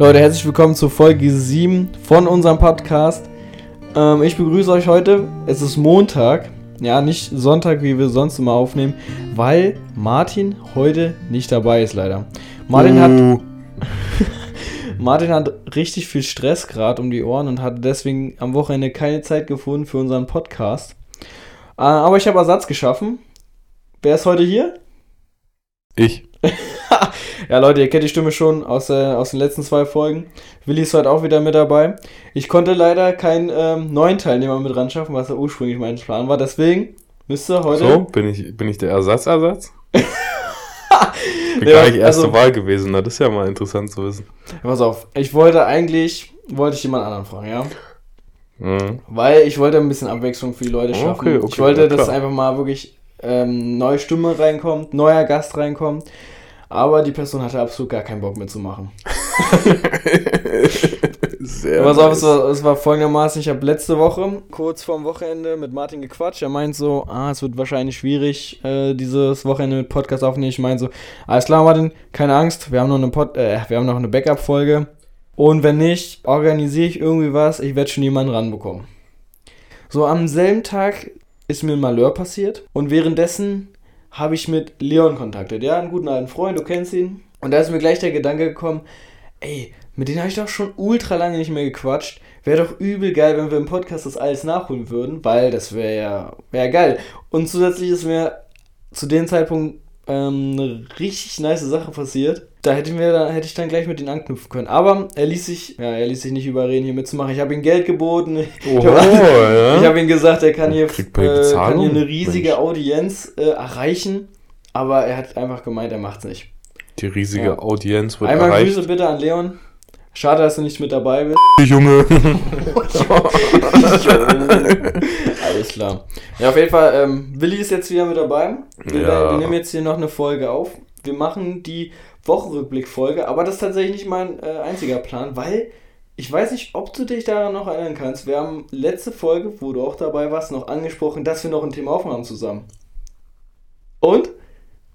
Leute, herzlich willkommen zur Folge 7 von unserem Podcast. Ähm, ich begrüße euch heute. Es ist Montag. Ja, nicht Sonntag, wie wir sonst immer aufnehmen, weil Martin heute nicht dabei ist, leider. Martin Uh. hat. Martin hat richtig viel Stress gerade um die Ohren und hat deswegen am Wochenende keine Zeit gefunden für unseren Podcast. Äh, aber ich habe Ersatz geschaffen. Wer ist heute hier? Ich. Ja, Leute, ihr kennt die Stimme schon aus, äh, aus den letzten zwei Folgen. Willi ist heute auch wieder mit dabei. Ich konnte leider keinen ähm, neuen Teilnehmer mit ran schaffen, was ja ursprünglich mein Plan war. Deswegen müsste heute. So, bin ich, bin ich der Ersatzersatz? bin Ja, gar nicht erste also- Wahl gewesen, ne? das ist ja mal interessant zu wissen. Pass auf, ich wollte eigentlich, wollte ich jemand anderen fragen, ja? Mhm. Weil ich wollte ein bisschen Abwechslung für die Leute schaffen. Okay, okay, ich wollte, ja, dass einfach mal wirklich ähm, neue Stimme reinkommt, neuer Gast reinkommt. Aber die Person hatte absolut gar keinen Bock mitzumachen. Sehr Pass auf, es nice. war, es war folgendermaßen, ich habe letzte Woche, kurz vorm Wochenende, mit Martin gequatscht. Er meint so, ah, es wird wahrscheinlich schwierig, äh, dieses Wochenende mit Podcast aufnehmen. Ich meine so, alles klar, Martin, keine Angst, wir haben noch eine, Pod äh, wir haben noch eine Backup-Folge. Und wenn nicht, organisiere ich irgendwie was, ich werde schon jemanden ranbekommen. So, am selben Tag ist mir ein Malheur passiert und währenddessen habe ich mit Leon kontaktet. Ja, einen guten alten Freund, du kennst ihn. Und da ist mir gleich der Gedanke gekommen, ey, mit denen habe ich doch schon ultra lange nicht mehr gequatscht. Wäre doch übel geil, wenn wir im Podcast das alles nachholen würden, weil das wäre ja wär geil. Und zusätzlich ist mir zu dem Zeitpunkt ähm, eine richtig nice Sache passiert. Da hätten wir dann, hätte ich dann gleich mit denen anknüpfen können. Aber er ließ sich, ja, er ließ sich nicht überreden, hier mitzumachen. Ich habe ihm Geld geboten. Oho, Ich habe ja. hab ihm gesagt, er kann hier, äh, kann hier eine riesige Mensch. Audienz äh, erreichen. Aber er hat einfach gemeint, er macht's nicht. Die riesige Ja. Audienz wird Einmal erreicht. Grüße bitte an Leon. Schade, dass du nicht mit dabei bist. Junge. Alles klar. Ja, auf jeden Fall, ähm, Willi ist jetzt wieder mit dabei. Wir, Ja. wir nehmen jetzt hier noch eine Folge auf. Wir machen die Wochenrückblick-Folge, aber das ist tatsächlich nicht mein äh, einziger Plan, weil ich weiß nicht, ob du dich daran noch erinnern kannst. Wir haben letzte Folge, wo du auch dabei warst, noch angesprochen, dass wir noch ein Thema aufhaben zusammen. Und?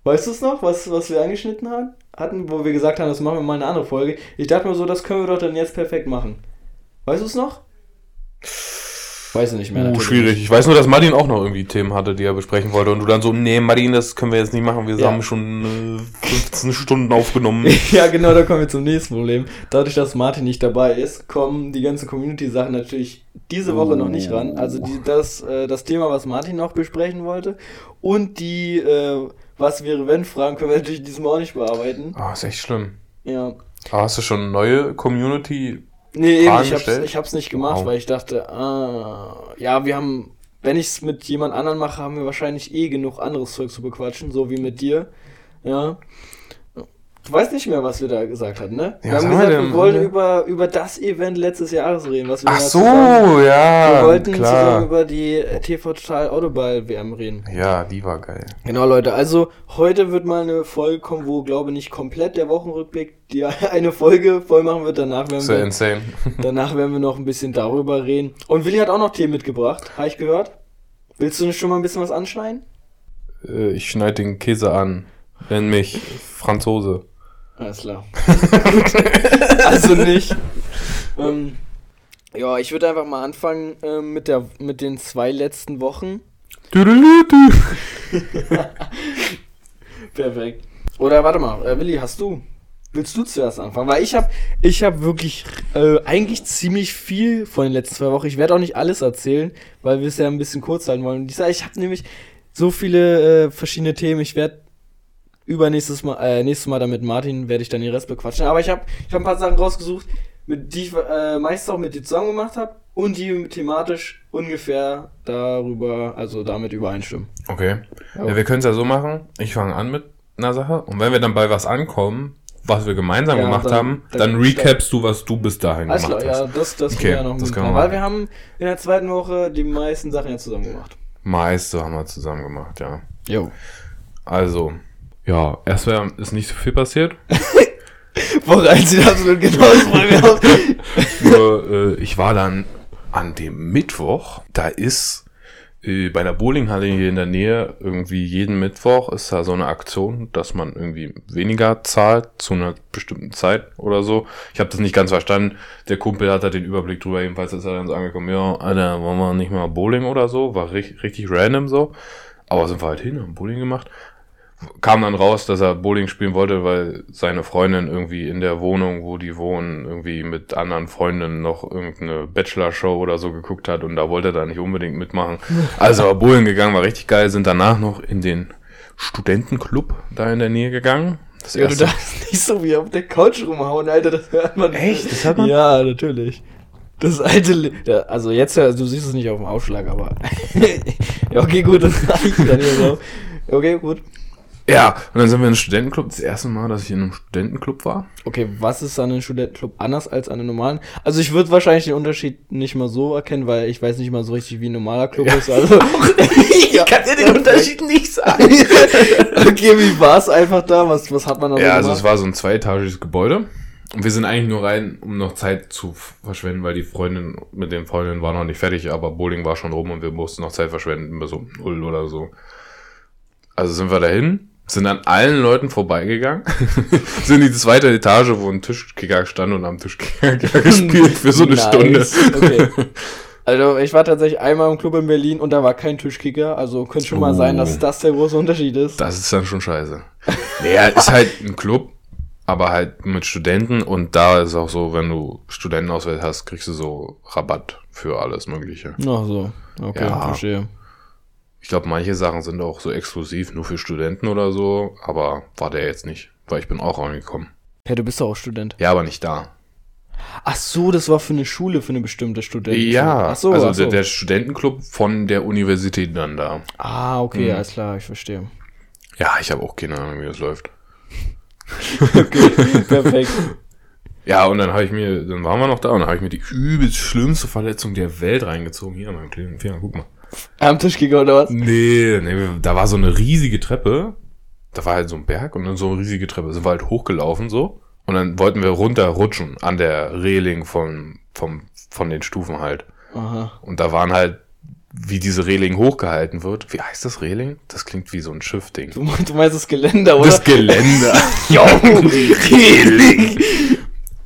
Weißt du es noch, was, was wir angeschnitten haben? Hatten, wo wir gesagt haben, das machen wir mal eine andere Folge. Ich dachte mir so, das können wir doch dann jetzt perfekt machen. Weißt du es noch? Weiß ich nicht mehr. Uh, natürlich schwierig. Ich weiß nur, dass Martin auch noch irgendwie Themen hatte, die er besprechen wollte. Und du dann so, nee, Martin, das können wir jetzt nicht machen. Wir Ja. haben schon äh, 15 Stunden aufgenommen. Ja, genau, da kommen wir zum nächsten Problem. Dadurch, dass Martin nicht dabei ist, kommen die ganzen Community-Sachen natürlich diese Woche noch nicht ran. Also die, das, äh, das Thema, was Martin noch besprechen wollte und die äh, Was wäre wenn Fragen können wir natürlich diesmal auch nicht bearbeiten. Ah, ist echt schlimm. Ja. Ah, hast du schon eine neue Community? Nee, eben, ich hab's, gestellt? ich hab's nicht gemacht, Wow. weil ich dachte, ah, ja, wir haben, wenn ich's mit jemand anderem mache, haben wir wahrscheinlich eh genug anderes Zeug zu bequatschen, so wie mit dir. Ja. Du weißt nicht mehr, was wir da gesagt hatten, ne? wir Ja, was haben gesagt, wir wir, wollen Ja. über, über das Event letztes Jahres reden, was wir Ach so, zusammen, ja, Wir wollten zusammen klar. über die äh, TV Total Autoball WM reden. Ja, die war geil. Genau, Leute. Also, heute wird mal eine Folge kommen, wo, glaube ich, nicht komplett der Wochenrückblick die eine Folge voll machen wird. Danach werden, ja wir, insane. danach werden wir noch ein bisschen darüber reden. Und Willi hat auch noch Themen mitgebracht. Habe ich gehört? Willst du schon mal ein bisschen was anschneiden? Äh, ich schneide den Käse an. Nenn mich Franzose. Alles klar. Also nicht. Ähm, ja, ich würde einfach mal anfangen ähm, mit, der, mit den zwei letzten Wochen. Perfekt. Oder warte mal, äh, Willi, hast du? Willst du zuerst anfangen? Weil ich habe ich hab wirklich äh, eigentlich ziemlich viel von den letzten zwei Wochen. Ich werde auch nicht alles erzählen, weil wir es ja ein bisschen kurz halten wollen. Ich, ich habe nämlich so viele äh, verschiedene Themen. Ich werde übernächstes Mal, äh, nächstes Mal dann mit Martin werde ich dann den Rest bequatschen. Aber ich habe ich hab ein paar Sachen rausgesucht, mit, die ich äh, meist auch mit dir zusammen gemacht habe und die thematisch ungefähr darüber, also damit übereinstimmen. Okay. Ja. Ja, wir können es ja so machen. Ich fange an mit einer Sache. Und wenn wir dann bei was ankommen, was wir gemeinsam Ja, gemacht dann- haben, dann- dann, recapst du, was du bis dahin Alles gemacht klar, hast. ja, das, das Okay, wäre noch ein das können wir Weil wir haben in der zweiten Woche die meisten Sachen ja zusammen gemacht. Meiste haben wir zusammen gemacht, ja. Jo. Also, ja, erstmal ist nicht so viel passiert. Woran sieht absolut genau aus? Nur, äh, ich war dann an dem Mittwoch, da ist äh, bei der Bowlinghalle hier in der Nähe irgendwie jeden Mittwoch ist da so eine Aktion, dass man irgendwie weniger zahlt zu einer bestimmten Zeit oder so. Ich habe das nicht ganz verstanden. Der Kumpel hat da den Überblick drüber. Jedenfalls ist er dann so angekommen, ja, Alter, wollen wir nicht mal Bowling oder so? War richtig, richtig random so. Aber sind wir halt hin, haben Bowling gemacht kam dann raus, dass er Bowling spielen wollte, weil seine Freundin irgendwie in der Wohnung, wo die wohnen, irgendwie mit anderen Freundinnen noch irgendeine Bachelor-Show oder so geguckt hat und da wollte er da nicht unbedingt mitmachen. Also Bowling gegangen, war richtig geil, sind danach noch in den Studentenclub da in der Nähe gegangen. Das ja, du darfst nicht so wie auf der Couch rumhauen, Alter, das hört man. Echt? Das hört man? Ja, natürlich. Das alte, also jetzt, also du siehst es nicht auf dem Ausschlag, aber. ja, okay, gut, das reicht dann hier so. Okay, gut. Ja, und dann sind wir in einem Studentenclub. Das erste Mal, dass ich in einem Studentenclub war. Okay, was ist an einem Studentenclub anders als an einem normalen? Also ich würde wahrscheinlich den Unterschied nicht mal so erkennen, weil ich weiß nicht mal so richtig, wie ein normaler Club ja. ist. Also ich kann dir den Unterschied nicht sagen. okay, wie war es einfach da? Was, was hat man da Ja, so also es war so ein zweietagiges Gebäude. Und wir sind eigentlich nur rein, um noch Zeit zu verschwenden, weil die Freundin mit den Freundinnen war noch nicht fertig, aber Bowling war schon rum und wir mussten noch Zeit verschwenden bis um null oder so. Also sind wir dahin sind an allen Leuten vorbeigegangen, sind in die zweite Etage, wo ein Tischkicker stand und am Tischkicker gespielt für so eine nice. Stunde. Okay. Also ich war tatsächlich einmal im Club in Berlin und da war kein Tischkicker, also könnte schon oh. mal sein, dass das der große Unterschied ist. Das ist dann schon scheiße. Naja, ist halt ein Club, aber halt mit Studenten und da ist auch so, wenn du Studentenauswahl hast, kriegst du so Rabatt für alles Mögliche. Ach so, okay, ja. verstehe. Ich glaube, manche Sachen sind auch so exklusiv nur für Studenten oder so, aber war der jetzt nicht, weil ich bin auch reingekommen. Ja, du bist doch auch Student. Ja, aber nicht da. Ach so, das war für eine Schule, für eine bestimmte Studenten. Ja, ach so, also ach so. Der, der, Studentenclub von der Universität dann da. Ah, okay, mhm. alles klar, ich verstehe. Ja, ich habe auch keine Ahnung, wie das läuft. okay, perfekt. Ja, und dann habe ich mir, dann waren wir noch da und dann habe ich mir die übelst schlimmste Verletzung der Welt reingezogen. Hier an meinem kleinen Finger, guck mal. Am Tischkicker oder was? Nee, nee, da war so eine riesige Treppe. Da war halt so ein Berg und dann so eine riesige Treppe. Sind wir halt hochgelaufen so. Und dann wollten wir runterrutschen an der Reling von, vom, von den Stufen halt. Aha. Und da waren halt, wie diese Reling hochgehalten wird. Wie heißt das Reling? Das klingt wie so ein Schiffding. Du, du meinst das Geländer, oder? Das Geländer. jo, Reling.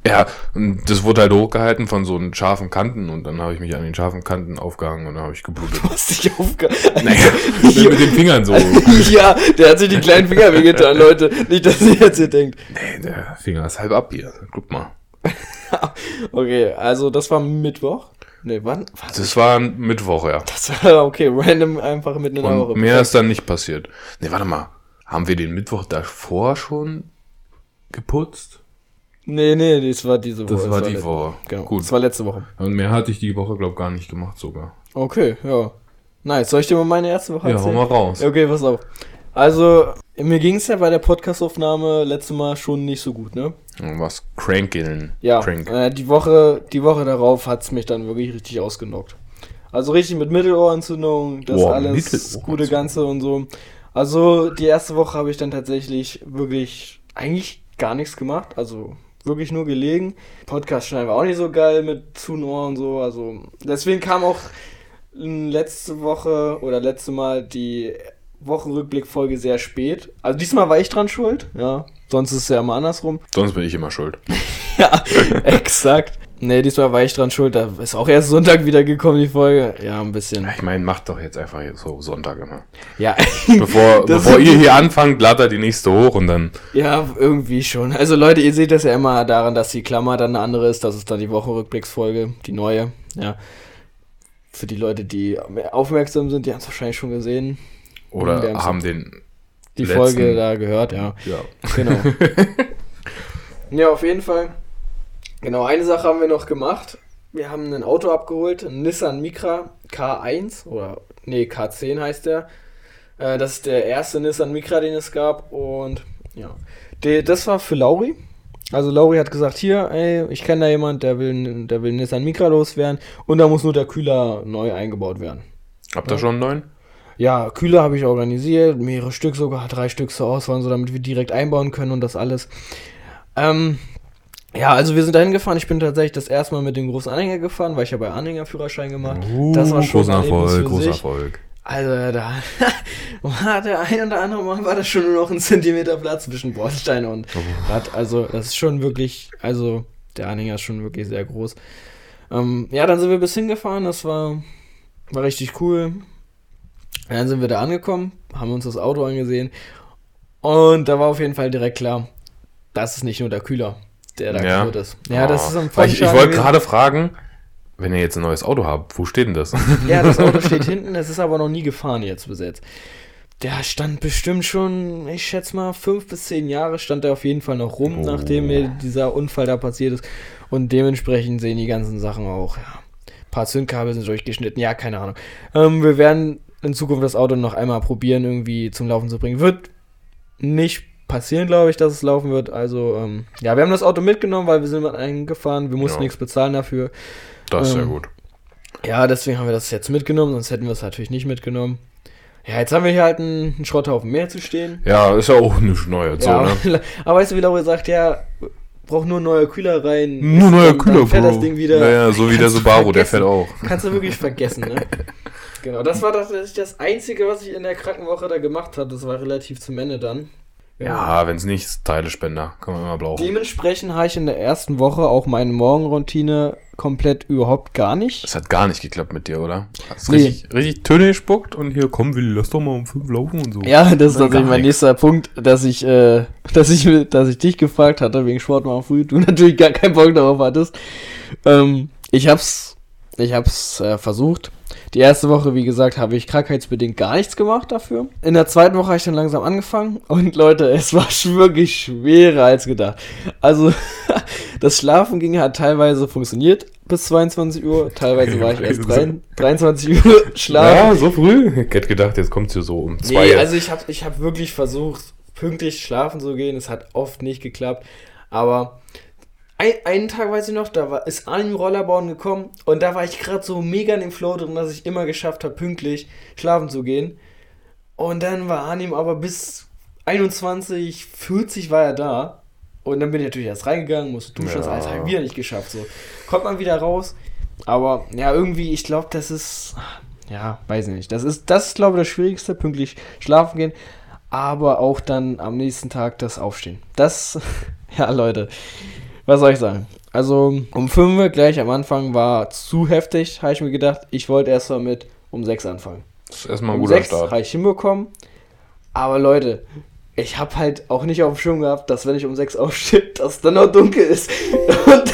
Ja, und das wurde halt hochgehalten von so einen scharfen Kanten und dann habe ich mich an den scharfen Kanten aufgehangen und dann habe ich geblutet. Du hast dich aufgehangen? Naja, mit den Fingern so. ja, der hat sich die kleinen Finger wehgetan, Leute. Nicht, dass ihr jetzt hier denkt. Nee, der Finger ist halb ab hier. Guck mal. okay, also das war Mittwoch. Nee, wann? Was? Das war Mittwoch, ja. Das war okay, random einfach mitten in der Woche. Mehr ist dann nicht passiert. Nee, warte mal. Haben wir den Mittwoch davor schon geputzt? Nee, nee, das war diese Woche. Das war das die Woche. Genau. Gut. Das war letzte Woche. Und mehr hatte ich die Woche, glaube ich, gar nicht gemacht sogar. Okay, ja. Nice. Soll ich dir mal meine erste Woche erzählen? Ja, hau mal raus. Okay, pass auf. Also, mir ging es ja bei der Podcastaufnahme letztes Mal schon nicht so gut, ne? Was crankeln. Ja, Crank. äh, die, Woche, die Woche darauf hat es mich dann wirklich richtig ausgenockt. Also richtig mit Mittelohrentzündung, das Boah, alles gute Ganze und so. Also die erste Woche habe ich dann tatsächlich wirklich eigentlich gar nichts gemacht. Also wirklich nur gelegen. Podcast schneiden war auch nicht so geil mit Zunohr und so. Also deswegen kam auch letzte Woche oder letzte Mal die Wochenrückblick-Folge sehr spät. Also diesmal war ich dran schuld, ja. Sonst ist es ja immer andersrum. Sonst bin ich immer schuld. ja, exakt. Nee, diesmal war ich dran schuld. Da ist auch erst Sonntag wieder gekommen, die Folge. Ja, ein bisschen. Ich meine, macht doch jetzt einfach so Sonntag immer. Ja. Bevor, bevor ihr hier anfangt, ladet die nächste hoch und dann. Ja, irgendwie schon. Also Leute, ihr seht das ja immer daran, dass die Klammer dann eine andere ist. Das ist dann die Wochenrückblicksfolge, die neue. Ja. Für die Leute, die aufmerksam sind, die haben es wahrscheinlich schon gesehen. Oder haben den. Die letzten... Folge da gehört, ja. Ja. Genau. ja, auf jeden Fall. Genau, eine Sache haben wir noch gemacht. Wir haben ein Auto abgeholt, ein Nissan Micra K1 oder nee, K10 heißt der. Äh, das ist der erste Nissan Micra, den es gab und ja, de, das war für Lauri. Also Lauri hat gesagt, hier, ey, ich kenne da jemand, der will, der will Nissan Micra loswerden und da muss nur der Kühler neu eingebaut werden. Habt ihr ja. schon einen neuen? Ja, Kühler habe ich organisiert, mehrere Stück sogar, drei Stück zur Auswahl, so damit wir direkt einbauen können und das alles. Ähm, ja, also wir sind dahin gefahren. Ich bin tatsächlich das erste Mal mit dem großen Anhänger gefahren, weil ich ja bei Anhängerführerschein gemacht. Uh, das war schon großer Erfolg, großer Erfolg. Also da war der ein oder andere Mal war das schon nur noch ein Zentimeter Platz zwischen Bordstein und Oh. Rad. Also das ist schon wirklich, also der Anhänger ist schon wirklich sehr groß. Ähm, ja, dann sind wir bis hingefahren, das war, war richtig cool. Dann sind wir da angekommen, haben uns das Auto angesehen und da war auf jeden Fall direkt klar, das ist nicht nur der Kühler, der da Ja. kaputt ist. Ja, das Oh. ist ein Weil Ich, ich wollte gerade fragen, wenn ihr jetzt ein neues Auto habt, wo steht denn das? Ja, das Auto steht hinten, es ist aber noch nie gefahren jetzt bis jetzt. Der stand bestimmt schon, ich schätze mal, fünf bis zehn Jahre stand er auf jeden Fall noch rum, Oh. nachdem mir dieser Unfall da passiert ist. Und dementsprechend sehen die ganzen Sachen auch, ja. Ein paar Zündkabel sind durchgeschnitten, ja, keine Ahnung. Ähm, wir werden in Zukunft das Auto noch einmal probieren, irgendwie zum Laufen zu bringen. Wird nicht passieren, glaube ich, dass es laufen wird. Also, ähm, ja, wir haben das Auto mitgenommen, weil wir sind mit eingefahren, wir mussten Ja. nichts bezahlen dafür. Das ist ja Ähm, gut. Ja, deswegen haben wir das jetzt mitgenommen, sonst hätten wir es natürlich nicht mitgenommen. Ja, jetzt haben wir hier halt einen, einen Schrotthaufen mehr zu stehen. Ja, ist ja auch nicht neu jetzt ja, so, ne? aber weißt du, wie Laura sagt, ja, braucht nur neuer Kühler rein. Nur neuer dann- Kühler, fährt Bro. das Ding wieder. Naja, so wie der Subaru, der fährt auch. Kannst du wirklich vergessen, ne? Genau, das war tatsächlich das Einzige, was ich in der Krankenwoche da gemacht habe. Das war relativ zum Ende dann. Ja, wenn es nicht ist, Teilespender, kann man immer brauchen. Dementsprechend habe ich in der ersten Woche auch meine Morgenroutine komplett überhaupt gar nicht. Das hat gar nicht geklappt mit dir, oder? Hast Nee. richtig, richtig Töne gespuckt und hier, komm, Willi, lass doch mal um fünf laufen und so. Ja, das ist Gar tatsächlich mein nächster Punkt, dass ich, äh, dass ich, dass ich dich gefragt hatte wegen Sport mal früh, du natürlich gar keinen Bock darauf hattest. Ähm, ich hab's, ich hab's äh, versucht. Die erste Woche, wie gesagt, habe ich krankheitsbedingt gar nichts gemacht dafür. In der zweiten Woche habe ich dann langsam angefangen und Leute, es war wirklich schwerer als gedacht. Also, das Schlafen ging hat teilweise funktioniert bis 22 Uhr, teilweise war ich erst drei, 23 Uhr schlafen. Ja, so früh? Ich hätte gedacht, jetzt kommt hier so um zwei. Nee, also ich habe ich hab wirklich versucht, pünktlich schlafen zu gehen. Es hat oft nicht geklappt. Aber ein, einen Tag weiß ich noch, da war, ist Arnim Rollerbauen gekommen und da war ich gerade so mega in dem Flow drin, dass ich immer geschafft habe, pünktlich schlafen zu gehen. Und dann war Arnim aber bis 21, 40 war er da. Und dann bin ich natürlich erst reingegangen, musste duschen, das Ja. alles halt wieder nicht geschafft. So kommt man wieder raus. Aber ja, irgendwie, ich glaube, das ist, ja, weiß ich nicht. Das ist, das ist, glaube ich, das Schwierigste, pünktlich schlafen gehen. Aber auch dann am nächsten Tag das Aufstehen. Das, ja, Leute, was soll ich sagen? Also, um 5 Uhr gleich am Anfang war zu heftig, habe ich mir gedacht. Ich wollte erst mal mit um 6 anfangen. Das ist erstmal ein Um guter 6 Start. habe ich hinbekommen. Aber Leute, ich habe halt auch nicht auf dem Schirm gehabt, dass wenn ich um 6 aufstehe, dass es dann noch dunkel ist. Und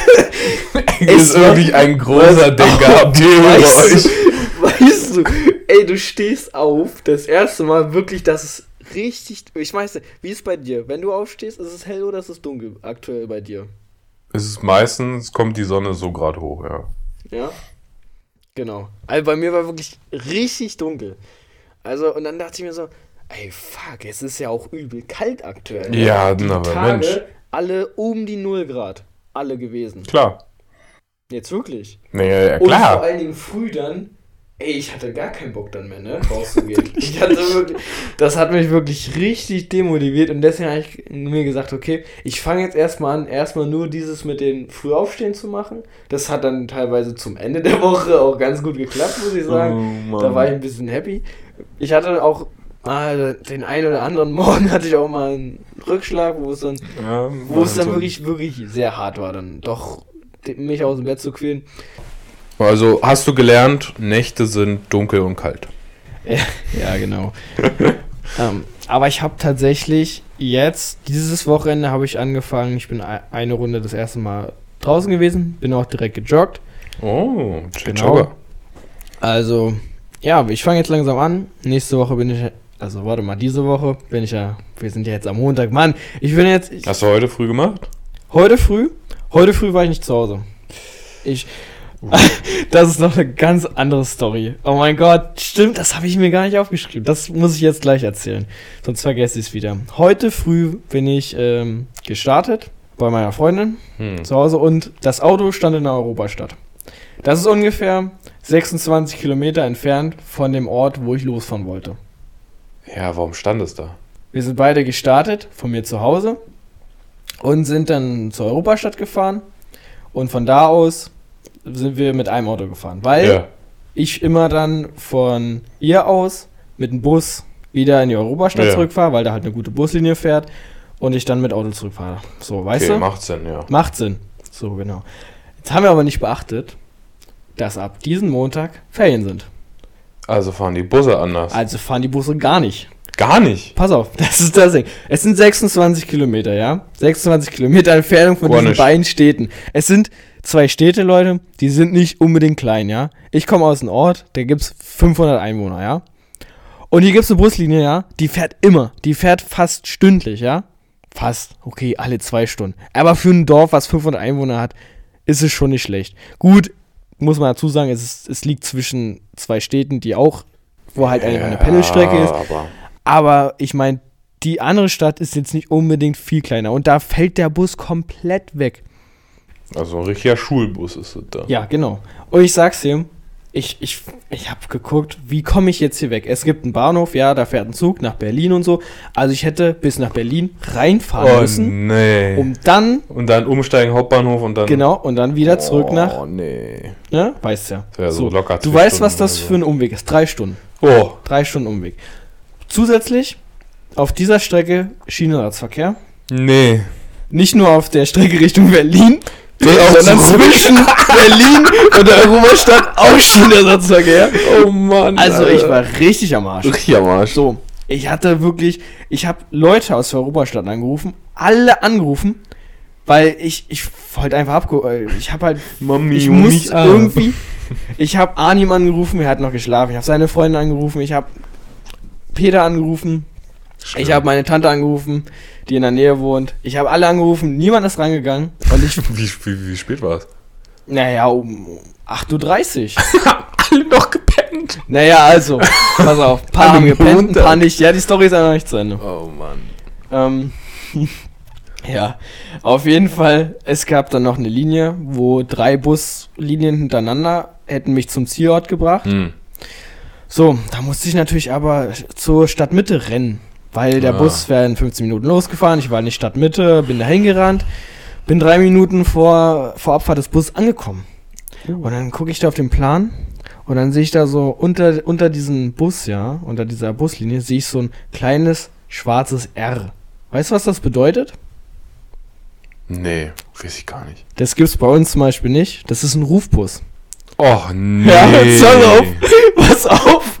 Das es ist wirklich ein großer Denker habt ihr über weißt euch. du, weißt du, ey, du stehst auf, das erste Mal wirklich, dass es richtig, ich weiß nicht, wie ist es bei dir? Wenn du aufstehst, ist es hell oder ist es dunkel aktuell bei dir? Es ist meistens, kommt die Sonne so gerade hoch, ja. Ja? Genau. Also bei mir war wirklich richtig dunkel. Also, und dann dachte ich mir so, ey, fuck, es ist ja auch übel kalt aktuell. ne? Ja, Die aber Tage, Mensch. alle um die 0 Grad. Alle gewesen. Klar. Jetzt wirklich. Nee, ja, Und vor klar. allen Dingen früh dann, ey, ich hatte gar keinen Bock dann mehr, ne, rauszugehen. ich hatte wirklich, das hat mich wirklich richtig demotiviert und deswegen habe ich mir gesagt, okay, ich fange jetzt erstmal an, erstmal nur dieses mit den Frühaufstehen zu machen. Das hat dann teilweise zum Ende der Woche auch ganz gut geklappt, muss ich sagen. Oh, da war ich ein bisschen happy. Ich hatte auch mal den einen oder anderen Morgen hatte ich auch mal einen Rückschlag, wo es dann ja, wo es dann wirklich, wirklich sehr hart war, dann doch mich aus dem Bett zu quälen. Also hast du gelernt, Nächte sind dunkel und kalt. Ja, genau. ähm, aber ich habe tatsächlich jetzt, dieses Wochenende habe ich angefangen, ich bin ei- eine Runde das erste Mal draußen gewesen, bin auch direkt gejoggt. Oh, Genau. Jogger. Also, ja, ich fange jetzt langsam an. Nächste Woche bin ich, also warte mal, diese Woche bin ich ja, wir sind ja jetzt am Montag. Mann, ich bin jetzt, ich, Hast du heute früh gemacht? Heute früh? Heute früh war ich nicht zu Hause. Ich. Das ist noch eine ganz andere Story. Oh mein Gott, stimmt, das habe ich mir gar nicht aufgeschrieben. Das muss ich jetzt gleich erzählen. Sonst vergesse ich es wieder. Heute früh bin ich ähm, gestartet bei meiner Freundin Hm. zu Hause und das Auto stand in der Europastadt. Das ist ungefähr 26 Kilometer entfernt von dem Ort, wo ich losfahren wollte. Ja, warum stand es da? Wir sind beide gestartet von mir zu Hause und sind dann zur Europastadt gefahren. Und von da aus sind wir mit einem Auto gefahren. Weil Ja. ich immer dann von ihr aus mit dem Bus wieder in die Europastadt Ja. zurückfahre, weil da halt eine gute Buslinie fährt und ich dann mit Auto zurückfahre. So, weißt okay, du? macht Sinn, ja. Macht Sinn. So, genau. Jetzt haben wir aber nicht beachtet, dass ab diesem Montag Ferien sind. Also fahren die Busse anders. Also fahren die Busse gar nicht. Gar nicht. Pass auf, das ist das Ding. Es sind 26 Kilometer, ja? 26 Kilometer Entfernung von Boah, diesen nicht. beiden Städten. Es sind zwei Städte, Leute, die sind nicht unbedingt klein, ja? Ich komme aus einem Ort, da gibt's 500 Einwohner, ja? Und hier gibt's eine Buslinie, ja? Die fährt immer. Die fährt fast stündlich, ja? Fast. Okay, alle zwei Stunden. Aber für ein Dorf, was 500 Einwohner hat, ist es schon nicht schlecht. Gut, muss man dazu sagen, es, ist, es liegt zwischen zwei Städten, die auch, wo halt einfach eine Pendelstrecke ist. Aber Aber ich meine, die andere Stadt ist jetzt nicht unbedingt viel kleiner und da fällt der Bus komplett weg. Also ein richtiger Schulbus ist es da. Ja, genau. Und ich sag's dir, ich, ich, ich habe geguckt, wie komme ich jetzt hier weg? Es gibt einen Bahnhof, ja, da fährt ein Zug nach Berlin und so. Also ich hätte bis nach Berlin reinfahren Oh müssen, nee. um dann, und dann umsteigen Hauptbahnhof und dann. genau, und dann wieder zurück oh, nach, nee. ne, weißt ja. Das wär so locker Du weißt, was Stunden das oder so. für ein Umweg ist. Drei Stunden. Oh. Drei Stunden Umweg. Zusätzlich auf dieser Strecke Schienenradsverkehr. Nee. Nicht nur auf der Strecke Richtung Berlin, sondern zwischen Berlin und der Europastadt auch Schienenersatzverkehr. Oh Mann. Also ich war richtig am Arsch. richtig am Arsch. So, ich hatte wirklich, ich habe Leute aus der Europastadt angerufen, alle angerufen, weil ich, ich wollte einfach abge... Ich habe halt, Mami, ich muss irgendwie... Ich habe Arnim angerufen, er hat noch geschlafen. Ich habe seine Freundin angerufen, ich habe Peter angerufen, ich habe meine Tante angerufen, die in der Nähe wohnt. Ich habe alle angerufen, niemand ist rangegangen. Und ich Wie, wie, wie spät war es? Naja, um 8.30 Uhr. Alle noch gepennt. naja, also, pass auf. Ein paar haben gepennt, ein munter. paar nicht. Ja, die Story ist ja noch nicht zu Ende. Oh Mann. Ähm, ja, auf jeden Fall, es gab dann noch eine Linie, wo drei Buslinien hintereinander hätten mich zum Zielort gebracht. Hm. So, da musste ich natürlich aber zur Stadtmitte rennen, weil der Ah. Bus wäre in 15 Minuten losgefahren. Ich war in die Stadtmitte, bin dahin gerannt, bin drei Minuten vor, vor Abfahrt des Busses angekommen. Und dann gucke ich da auf den Plan und dann sehe ich da so unter, unter diesem Bus, ja, unter dieser Buslinie, sehe ich so ein kleines schwarzes R. Weißt du, was das bedeutet? Nee, weiß ich gar nicht. Das gibt's bei uns zum Beispiel nicht. Das ist ein Rufbus. Oh nee. Ja, pass auf. Pass auf.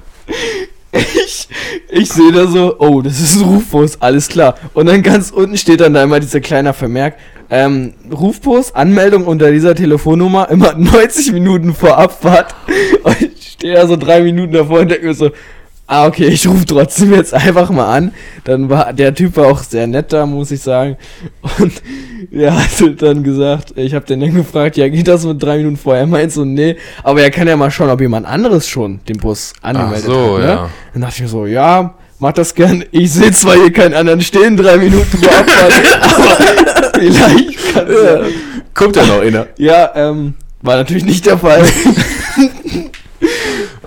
Ich, ich sehe da so, oh, das ist ein Rufbus, alles klar. Und dann ganz unten steht dann da immer dieser kleine Vermerk, ähm, Rufbus, Anmeldung unter dieser Telefonnummer, immer 90 Minuten vor Abfahrt. Und ich stehe da so drei Minuten davor und denke mir so, ah, okay, ich rufe trotzdem jetzt einfach mal an. Dann war, der Typ war auch sehr nett da, muss ich sagen. Und er hat dann gesagt, ich habe den dann gefragt, ja, geht das mit drei Minuten vorher? Er meint so, nee, aber er kann ja mal schauen, ob jemand anderes schon den Bus angemeldet Ach so, hat. Ne? ja. Dann dachte ich mir so, ja, mach das gern. Ich sehe zwar hier keinen anderen stehen, drei Minuten vor Abfahrt, aber vielleicht kann ja. Kommt ja noch einer. Ja, ähm, war natürlich nicht der Fall.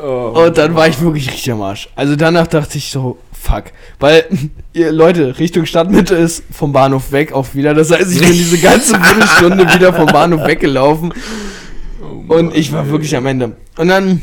Oh. Und dann war ich wirklich richtig am Arsch. Also danach dachte ich so, fuck. Weil, ihr Leute, Richtung Stadtmitte ist vom Bahnhof weg auch wieder. Das heißt, ich bin diese ganze Viertelstunde wieder vom Bahnhof weggelaufen. Und ich war wirklich am Ende. Und dann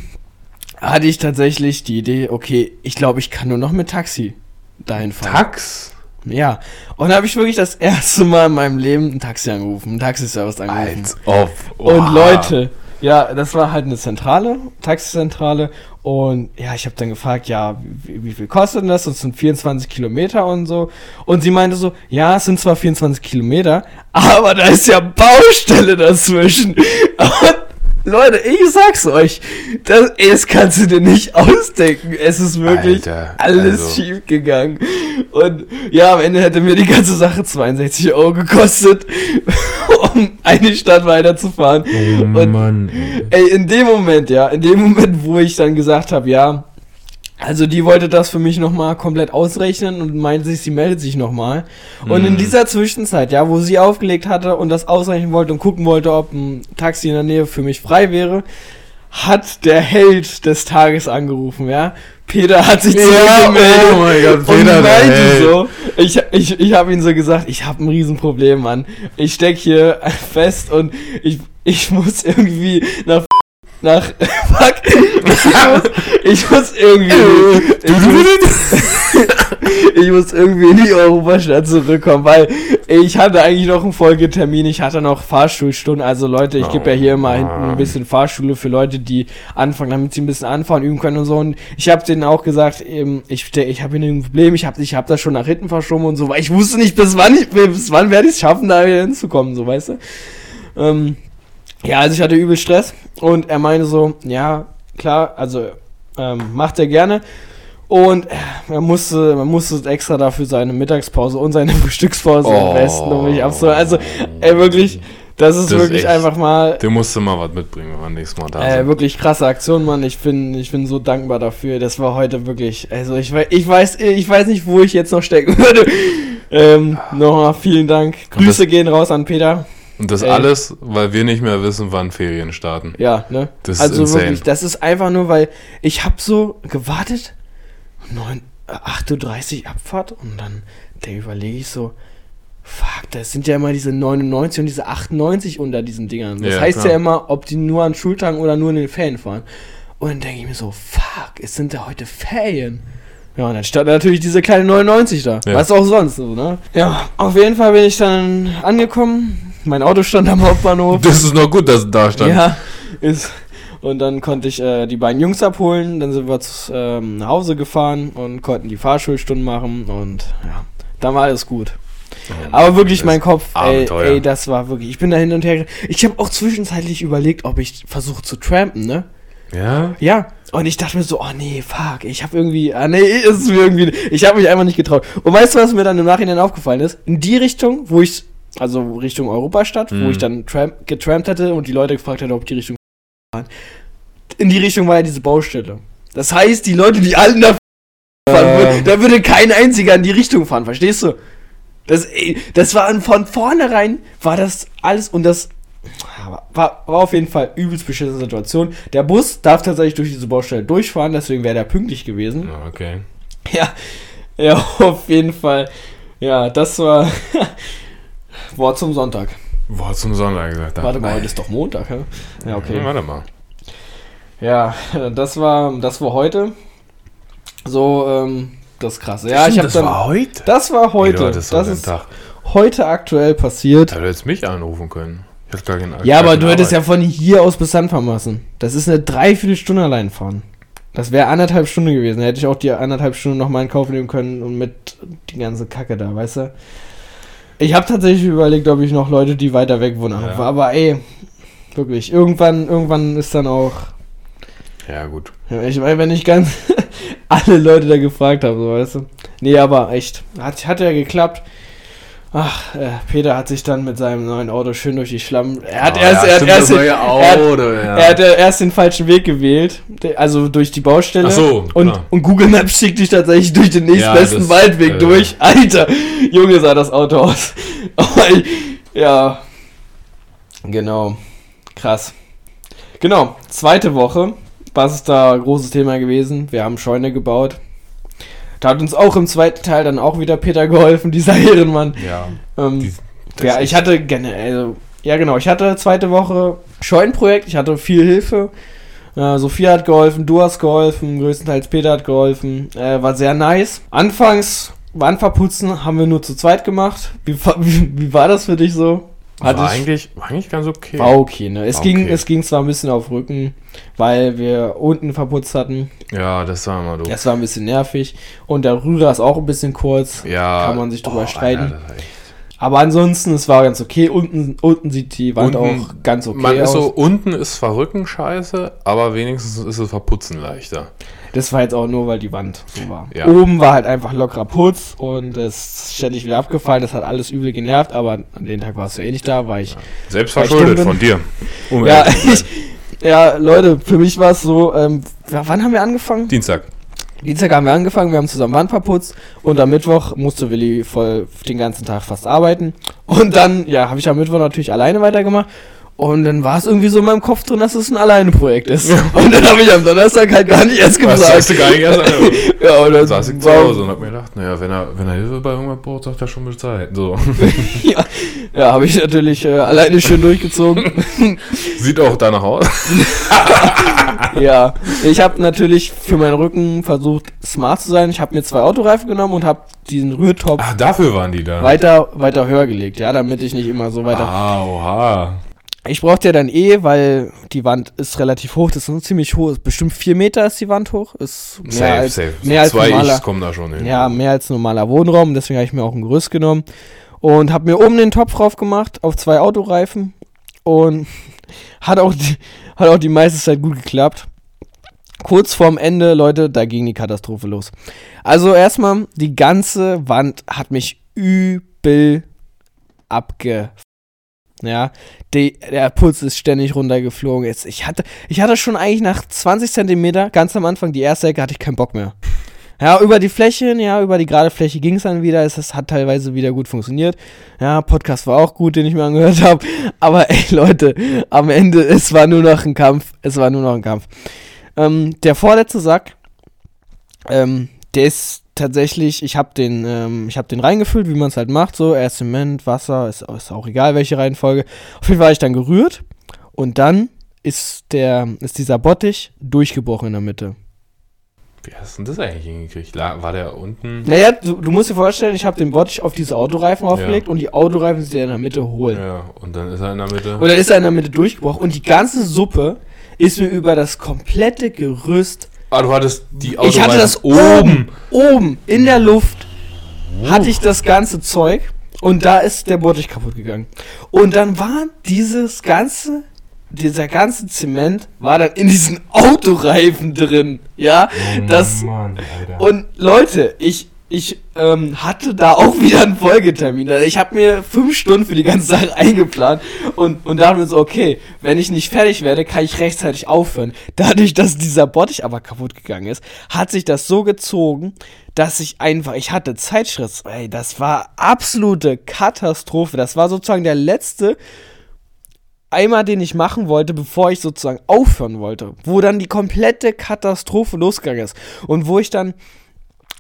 hatte ich tatsächlich die Idee, okay, ich glaube, ich kann nur noch mit Taxi dahin fahren. Tax? Ja. Und da habe ich wirklich das erste Mal in meinem Leben ein Taxi angerufen, ein Taxiservice angerufen. Als ob. Und Oha. Leute, ja, das war halt eine Zentrale, Taxizentrale. Und ja, ich habe dann gefragt, ja, wie, wie viel kostet denn das? Das sind 24 Kilometer und so. Und sie meinte so, ja, es sind zwar 24 Kilometer, aber da ist ja Baustelle dazwischen. Und Leute, ich sag's euch, das, das kannst du dir nicht ausdenken. Es ist wirklich Alter, alles also. schief gegangen. Und ja, am Ende hätte mir die ganze Sache 62 Euro gekostet, um eine Stadt weiterzufahren. Oh Und Mann. ey. Ey, in dem Moment, ja, in dem Moment, wo ich dann gesagt habe, ja, also die wollte das für mich nochmal komplett ausrechnen und meinte sich, sie meldet sich nochmal. Und in Mhm. dieser Zwischenzeit, ja, wo sie aufgelegt hatte und das ausrechnen wollte und gucken wollte, ob ein Taxi in der Nähe für mich frei wäre, hat der Held des Tages angerufen, ja. Peter hat sich Ja, zurückgemeldet oh mein Gott, und Peter, der meinte so, ich, ich, ich habe ihm so gesagt, ich habe ein Riesenproblem, Mann. Ich steck hier fest und ich, ich muss irgendwie nach nach. Fuck. Ich muss, ich muss irgendwie. Ich muss, ich muss irgendwie in die Europastadt zurückkommen, weil ich hatte eigentlich noch einen Folgetermin. Ich hatte noch Fahrschulstunden. Also Leute, ich gebe ja hier immer hinten ein bisschen Fahrschule für Leute, die anfangen, damit sie ein bisschen anfahren, üben können und so. Und ich habe denen auch gesagt, eben, ich, ich habe hier ein Problem. Ich habe ich hab das schon nach hinten verschoben und so, weil ich wusste nicht, bis wann ich, bis wann werde ich es schaffen, da wieder hinzukommen, so weißt du. Ähm, ja, also ich hatte übel Stress und er meinte so, ja, klar, also ähm, macht er gerne. Und er musste, man musste extra dafür seine Mittagspause und seine Frühstückspause Oh. investen, um mich abzuholen. Also, ey, wirklich, das ist Das ist wirklich echt- einfach mal, Du musst mal was mitbringen, wenn wir nächstes Mal da äh, sind. wirklich krasse Aktion, Mann. Ich bin, ich bin so dankbar dafür. Das war heute wirklich, also ich weiß, ich weiß, ich weiß nicht, wo ich jetzt noch stecken würde. Ähm, nochmal vielen Dank. Und Grüße gehen raus an Peter. Und das ey. alles, weil wir nicht mehr wissen, wann Ferien starten. Ja, ne? Das ist also insane. wirklich, das ist einfach nur, weil ich habe so gewartet, 9, äh, 8.30 Uhr Abfahrt und dann da überlege ich so, fuck, das sind ja immer diese 99 und diese 98 unter diesen Dingern. Das Ja, heißt klar. ja immer, ob die nur an Schultagen oder nur in den Ferien fahren. Und dann denke ich mir so, fuck, es sind ja heute Ferien. Ja, und dann stand natürlich diese kleine 99 da. Ja. Was auch sonst so, ne? Ja, auf jeden Fall bin ich dann angekommen. Mein Auto stand am Hauptbahnhof. Das ist noch gut, dass es da stand. Ja, ist. Und dann konnte ich äh, die beiden Jungs abholen. Dann sind wir zu, ähm, nach Hause gefahren und konnten die Fahrschulstunden machen. Und ja, dann war alles gut. Aber wirklich, mein Kopf, ey, ey, das war wirklich. Ich bin da hin und her. Ich habe auch zwischenzeitlich überlegt, ob ich versuche zu trampen, ne? Ja? Ja. Und ich dachte mir so, oh nee, fuck, ich habe irgendwie, ah nee, ist es mir irgendwie, ich habe mich einfach nicht getraut. Und weißt du, was mir dann im Nachhinein aufgefallen ist? In die Richtung, wo ich, also Richtung Europastadt, wo Mhm. ich dann tramp, getrampt hätte und die Leute gefragt hätte, ob die Richtung fahren. In die Richtung war ja diese Baustelle. Das heißt, die Leute, die alle da fahren, Ähm. würden, da würde kein einziger in die Richtung fahren, verstehst du? Das, ey, das war von vornherein, war das alles und das war, war auf jeden Fall übelst beschissene Situation. Der Bus darf tatsächlich durch diese Baustelle durchfahren, deswegen wäre der pünktlich gewesen. Ja, Okay. Ja, ja, auf jeden Fall. Ja, das war Wort zum Sonntag. Boah, zum Sonntag gesagt. Warte mal, heute ist doch Montag, hä? Ja, okay. Ja, warte mal. Ja, das war, das war heute. So, ähm, das krasse. Ja, ich habe dann. heute. Das war heute. Heute das ist das ist Tag. heute aktuell passiert. Hättest du mich anrufen können. Ich hätte gar keinen Ja, aber du hättest ja von hier aus bis San fahren müssen. Das ist eine Dreiviertelstunde allein fahren. Das wäre anderthalb Stunden gewesen. Da hätte ich auch die anderthalb Stunden nochmal in Kauf nehmen können und mit die ganze Kacke da, weißt du? Ich habe tatsächlich überlegt, ob ich noch Leute, die weiter weg wohnen, Ja. Aber ey, wirklich, irgendwann, irgendwann ist dann auch. Ja, gut. Ich meine, wenn ich ganz alle Leute da gefragt habe, so weißt du. Nee, aber echt. Hat, hat ja geklappt. Ach, äh, Peter hat sich dann mit seinem neuen Auto schön durch die Schlamm. Er hat Oh, erst, ja, er hat erst, den, neue er hat, Auto, ja. er hat äh, erst den falschen Weg gewählt, also durch die Baustelle. Ach so, und, klar. und Google Maps schickt dich tatsächlich durch den nächstbesten das, Waldweg äh, durch. Alter, Junge sah das Auto aus. Ja, genau, krass. Genau, zweite Woche. Was ist da großes Thema gewesen? Wir haben Scheune gebaut. Da hat uns auch im zweiten Teil dann auch wieder Peter geholfen, dieser Ehrenmann. Ja. Ähm, Die- das ja, ich hatte generell, also, ja genau, ich hatte zweite Woche Scheunenprojekt, ich hatte viel Hilfe. Äh, Sophia hat geholfen, du hast geholfen, größtenteils Peter hat geholfen. Äh, war sehr nice. Anfangs Wandverputzen haben wir nur zu zweit gemacht. Wie, wie, wie war das für dich so? Hatte war, ich- eigentlich, war eigentlich ganz okay. war okay, ne? Es, War ging, okay. es ging zwar ein bisschen auf Rücken, weil wir unten verputzt hatten. Ja, das war immer doof. Das war ein bisschen nervig. Und der Rührer ist auch ein bisschen kurz. ja. kann man sich drüber oh, streiten. Alter, Aber ansonsten, es war ganz okay. Unten, unten sieht die Wand Unten- auch ganz okay Man ist aus. so, unten ist verrücken scheiße, aber wenigstens ist es verputzen leichter. Das war jetzt auch nur, weil die Wand so war. Ja. Oben war halt einfach lockerer Putz und es ist ständig wieder abgefallen. Das hat alles übel genervt, aber an dem Tag warst du eh nicht da, ich. Selbst Weil ich verschuldet dumm bin. von dir. Um Ja, ich, ja, Leute, für mich war es so, ähm, wann haben wir angefangen? Dienstag. Dienstag haben wir angefangen, wir haben zusammen Wand verputzt und am Mittwoch musste Willi voll den ganzen Tag fast arbeiten. Und dann, ja, habe ich am Mittwoch natürlich alleine weitergemacht. Und dann war es irgendwie so in meinem Kopf drin, dass es ein Alleine-Projekt ist. Und dann habe ich am Donnerstag halt gar nicht erst gesagt. sagst du gar nicht erst? ja, und dann saß ich zu Hause und hab mir gedacht, naja, wenn er, wenn er Hilfe bei irgendwas braucht, sagt er schon Bescheid. So. ja, ja habe ich natürlich äh, alleine schön durchgezogen. Sieht auch danach aus. ja, ich habe natürlich für meinen Rücken versucht, smart zu sein. Ich habe mir zwei Autoreifen genommen und habe diesen Rührtopf Ach, dafür waren die da. weiter, weiter höher gelegt, ja, damit ich nicht immer so weiter. Ah, oha. Ich brauchte ja dann eh, weil die Wand ist relativ hoch, das ist ein ziemlich hoch, bestimmt vier Meter ist die Wand hoch, ist mehr Safe, als, safe. mehr als Zwei normaler, kommen da schon hin. ja, mehr als normaler Wohnraum, deswegen habe ich mir auch ein Gerüst genommen und habe mir oben den Topf drauf gemacht auf zwei Autoreifen und hat auch die, hat auch die meiste Zeit gut geklappt. Kurz vorm Ende, Leute, da ging die Katastrophe los. Also erstmal, die ganze Wand hat mich übel abge... Ja, die, der Puls ist ständig runtergeflogen. Jetzt, ich, hatte, ich hatte schon eigentlich nach 20 Zentimeter, ganz am Anfang, die erste Ecke, hatte ich keinen Bock mehr. Ja, über die Fläche, ja, über die gerade Fläche ging es dann wieder. Es, es hat teilweise wieder gut funktioniert. Ja, Podcast war auch gut, den ich mir angehört habe. Aber ey, Leute, am Ende, es war nur noch ein Kampf. Es war nur noch ein Kampf. Ähm, der vorletzte Sack, ähm, der ist tatsächlich, ich habe den, ähm, ich habe den reingefüllt, wie man es halt macht, so erst Zement, Wasser, ist, ist auch egal welche Reihenfolge. Auf jeden Fall habe ich dann gerührt und dann ist der, ist dieser Bottich durchgebrochen in der Mitte. Wie hast du denn das eigentlich hingekriegt? War der unten? Naja, du, du musst dir vorstellen, ich habe den Bottich auf diese Autoreifen aufgelegt und die Autoreifen sind ja in der Mitte hohl. Ja, und dann ist er in der Mitte. Und dann ist er in der Mitte durchgebrochen und die ganze Suppe ist mir über das komplette Gerüst. Ah, du hattest die ich hatte das oben, oben in der Luft, hatte ich das ganze Zeug und da ist der Bottich kaputt gegangen. Und dann war dieses ganze, dieser ganze Zement war dann in diesen Autoreifen drin, ja, das Mann, Alter. und Leute, ich, ich ähm, hatte da auch wieder einen Folgetermin. Also Ich habe mir fünf Stunden für die ganze Sache eingeplant und, und dachte mir so, okay, wenn ich nicht fertig werde, kann ich rechtzeitig aufhören. Dadurch, dass dieser Bottich aber kaputt gegangen ist, hat sich das so gezogen, dass ich einfach, ich hatte Zeitstress. Ey, das war absolute Katastrophe. Das war sozusagen der letzte Eimer, den ich machen wollte, bevor ich sozusagen aufhören wollte, wo dann die komplette Katastrophe losgegangen ist und wo ich dann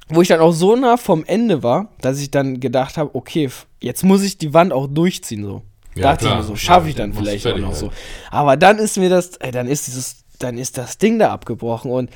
wo ich dann auch so nah vom Ende war, dass ich dann gedacht habe, okay, jetzt muss ich die Wand auch durchziehen so. Ja, Dachte klar. ich mir so, schaffe ich Ja, dann musst vielleicht auch noch so. Aber dann ist mir das, ey, dann ist dieses, dann ist das Ding da abgebrochen und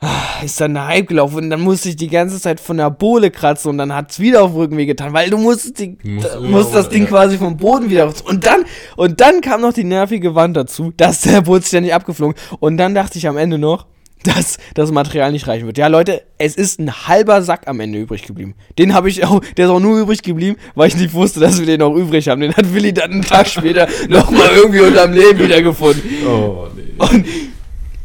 ah, ist dann der Hype gelaufen und dann musste ich die ganze Zeit von der Bohle kratzen und dann hat es wieder auf Rücken wehgetan, weil du musst, die, musst da, musst das Ding ja. quasi vom Boden wieder raus. Und dann, und dann kam noch die nervige Wand dazu, dass der wurde ständig abgeflogen. Und dann dachte ich am Ende noch, dass das Material nicht reichen wird. Ja, Leute, es ist ein halber Sack am Ende übrig geblieben. Den habe ich auch, der ist auch nur übrig geblieben, weil ich nicht wusste, dass wir den noch übrig haben. Den hat Willi dann einen Tag später nochmal irgendwie unterm Leben wiedergefunden. Oh, nee. Und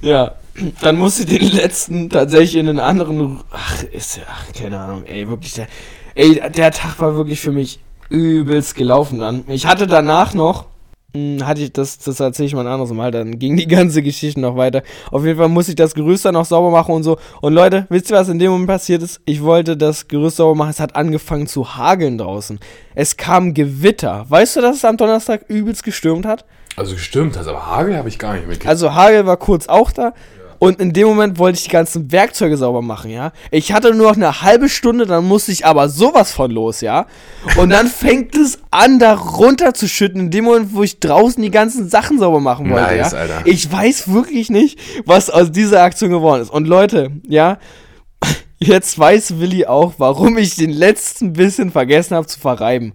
ja, dann musste ich den letzten tatsächlich in einen anderen. Ach, ist ja, ach, keine Ahnung, ey, wirklich, der, ey, der Tag war wirklich für mich übelst gelaufen dann. Ich hatte danach noch, hatte ich das, das erzähle ich mal ein anderes Mal, dann ging die ganze Geschichte noch weiter. Auf jeden Fall musste ich das Gerüst dann noch sauber machen und so. Und Leute, wisst ihr, was in dem Moment passiert ist? Ich wollte das Gerüst sauber machen, es hat angefangen zu hageln draußen. Es kam Gewitter. Weißt du, dass es am Donnerstag übelst gestürmt hat? Also gestimmt hast, aber Hagel habe ich gar nicht mitgekriegt. Also Hagel war kurz auch da. Und in dem Moment wollte ich die ganzen Werkzeuge sauber machen, ja. Ich hatte nur noch eine halbe Stunde, dann musste ich aber sowas von los, ja. Und dann fängt es an, da runter zu schütten, in dem Moment, wo ich draußen die ganzen Sachen sauber machen wollte, Nice, ja. Alter. Ich weiß wirklich nicht, was aus dieser Aktion geworden ist. Und Leute, ja, jetzt weiß Willi auch, warum ich den letzten bisschen vergessen habe zu verreiben.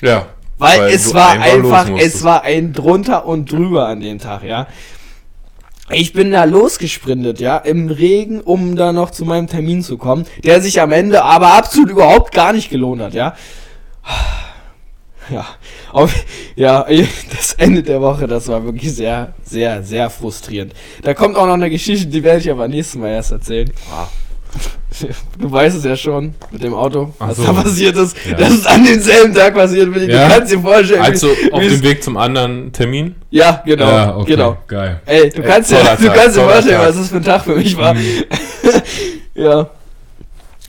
ja. Weil, es du war einfach es war ein drunter und drüber an dem Tag, ja. Ich bin da losgesprintet, ja, im Regen, um da noch zu meinem Termin zu kommen, der sich am Ende aber absolut überhaupt gar nicht gelohnt hat, ja. Ja, auf, ja, das Ende der Woche, das war wirklich sehr, sehr, sehr frustrierend. Da kommt auch noch eine Geschichte, die werde ich aber nächstes Mal erst erzählen. Ah. Du weißt es ja schon mit dem Auto, Ach was so. da passiert ist. Ja. Das ist an demselben Tag passiert, Willi. Ja? Du kannst dir vorstellen, Also auf wie dem Weg zum anderen Termin? Ja, genau, Ja, okay, genau. Geil. Ey, du Ey, kannst, ja, toller du kannst dir vorstellen, Tag. was das für ein Tag für mich war. Mhm. ja.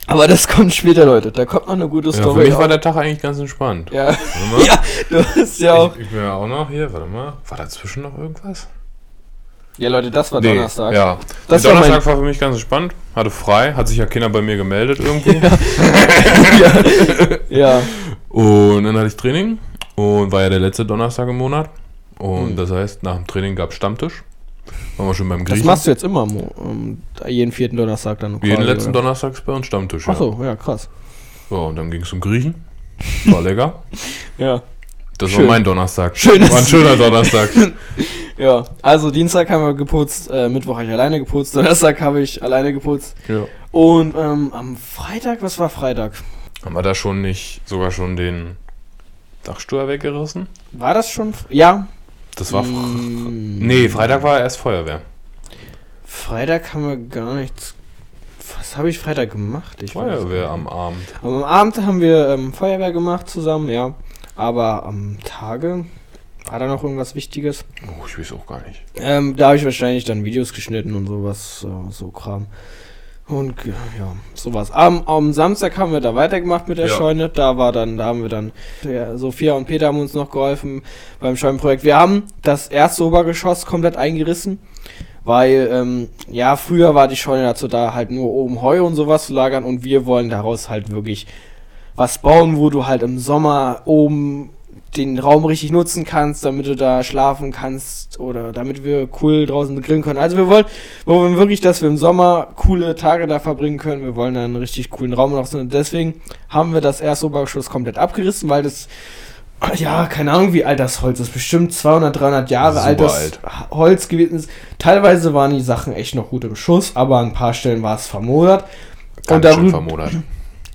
Aber das kommt später, Leute. Da kommt noch eine gute Ja, für Story. mich war auch. der Tag eigentlich ganz entspannt. ja. Warte mal. ja, du hast ja auch. Ich, ich bin ja auch noch hier, warte mal. War dazwischen noch irgendwas? Ja, Leute, das war Nee, Donnerstag. Ja. Das war Donnerstag war für mich ganz entspannt. Hatte frei, hat sich ja Kinder bei mir gemeldet irgendwie. ja. Und dann hatte ich Training und war ja der letzte Donnerstag im Monat. Und Hm. das heißt, nach dem Training gab es Stammtisch. Waren wir schon beim Das Griechen. machst du jetzt immer. Ähm, jeden vierten Donnerstag dann. Jeden quasi, letzten oder? Donnerstag ist bei uns Stammtisch. Ja. Ach so, ja, krass. So, und dann ging es zum Griechen. War lecker. Ja. Das Schön. war mein Donnerstag. Schönes- War ein schöner Donnerstag. Ja, also Dienstag haben wir geputzt, äh, Mittwoch habe ich alleine geputzt, Donnerstag habe ich alleine geputzt. ja. Und ähm, am Freitag, was war Freitag? Haben wir da schon nicht sogar schon den Dachstuhl weggerissen? War das schon? Ja. Das war. Mm, Nee, Freitag war erst Feuerwehr. Freitag haben wir gar nichts. Was habe ich Freitag gemacht? Ich Feuerwehr am. Abend. Am Abend haben wir ähm, Feuerwehr gemacht zusammen, ja. Aber am Tage war da noch irgendwas Wichtiges. Oh, ich weiß auch gar nicht. Ähm, da habe ich wahrscheinlich dann Videos geschnitten und sowas, so, so Kram. Und äh, ja, sowas. Am, am Samstag haben wir da weitergemacht mit der Ja. Scheune. Da war dann, da haben wir dann, ja, Sophia und Peter haben uns noch geholfen beim Scheunenprojekt. Wir haben das erste Obergeschoss komplett eingerissen, weil, ähm, ja, früher war die Scheune dazu da, halt nur oben Heu und sowas zu lagern und wir wollen daraus halt wirklich was bauen, wo du halt im Sommer oben den Raum richtig nutzen kannst, damit du da schlafen kannst oder damit wir cool draußen grillen können. Also wir wollen, wir wollen wirklich, dass wir im Sommer coole Tage da verbringen können. Wir wollen da einen richtig coolen Raum noch. Und deswegen haben wir das erste Obergeschoss komplett abgerissen, weil das ja, keine Ahnung, wie alt das Holz ist. Bestimmt 200, 300 Jahre altes alt. Holz gewesen ist. Teilweise waren die Sachen echt noch gut im Schuss, aber an ein paar Stellen war es vermodert. Ganz Und darüber- vermodert.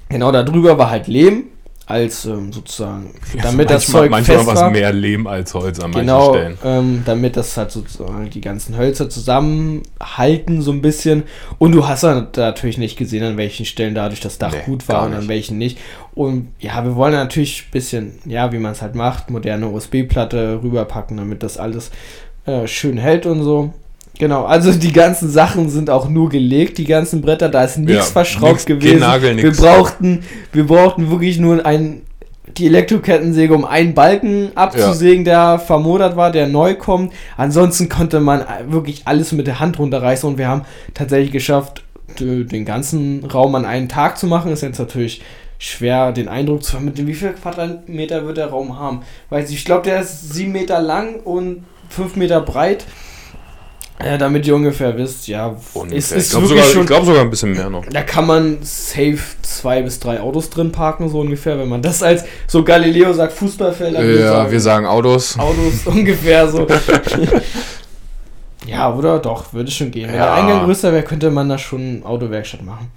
Genau, darüber war halt Lehm, als ähm, sozusagen, damit das manchmal, Zeug manchmal fest was war. mehr Lehm als Holz an Genau, manchen Stellen. ähm, damit das halt sozusagen die ganzen Hölzer zusammenhalten so ein bisschen. Und du hast dann natürlich nicht gesehen, an welchen Stellen dadurch das Dach Nee, gut war und an welchen nicht. Und ja, wir wollen natürlich ein bisschen, ja, wie man es halt macht, moderne USB-Platte rüberpacken, damit das alles äh, schön hält und so. Genau, also die ganzen Sachen sind auch nur gelegt, die ganzen Bretter, da ist nichts Ja, verschraubt nix, gewesen. Nagel, wir nix. brauchten, wir brauchten wirklich nur ein, die Elektrokettensäge, um einen Balken abzusägen, der vermodert war, der neu kommt. Ansonsten konnte man wirklich alles mit der Hand runterreißen und wir haben tatsächlich geschafft, den ganzen Raum an einen Tag zu machen. Ist jetzt natürlich schwer, den Eindruck zu vermitteln, wie viel Quadratmeter wird der Raum haben. Weiß ich, ich glaube, der ist sieben Meter lang und fünf Meter breit. Äh, damit ihr ungefähr wisst, ja, Ungefähr. es ich ist glaube wirklich sogar, schon ich glaub sogar ein bisschen mehr noch. da kann man safe zwei bis drei Autos drin parken, so ungefähr, wenn man das als so Galileo sagt, Fußballfelder. wir Ja, sagen wir sagen Autos. Autos ungefähr so. ja, oder? Doch, würde schon gehen. Wenn Ja. der Eingang größer wäre, könnte man da schon Autowerkstatt machen.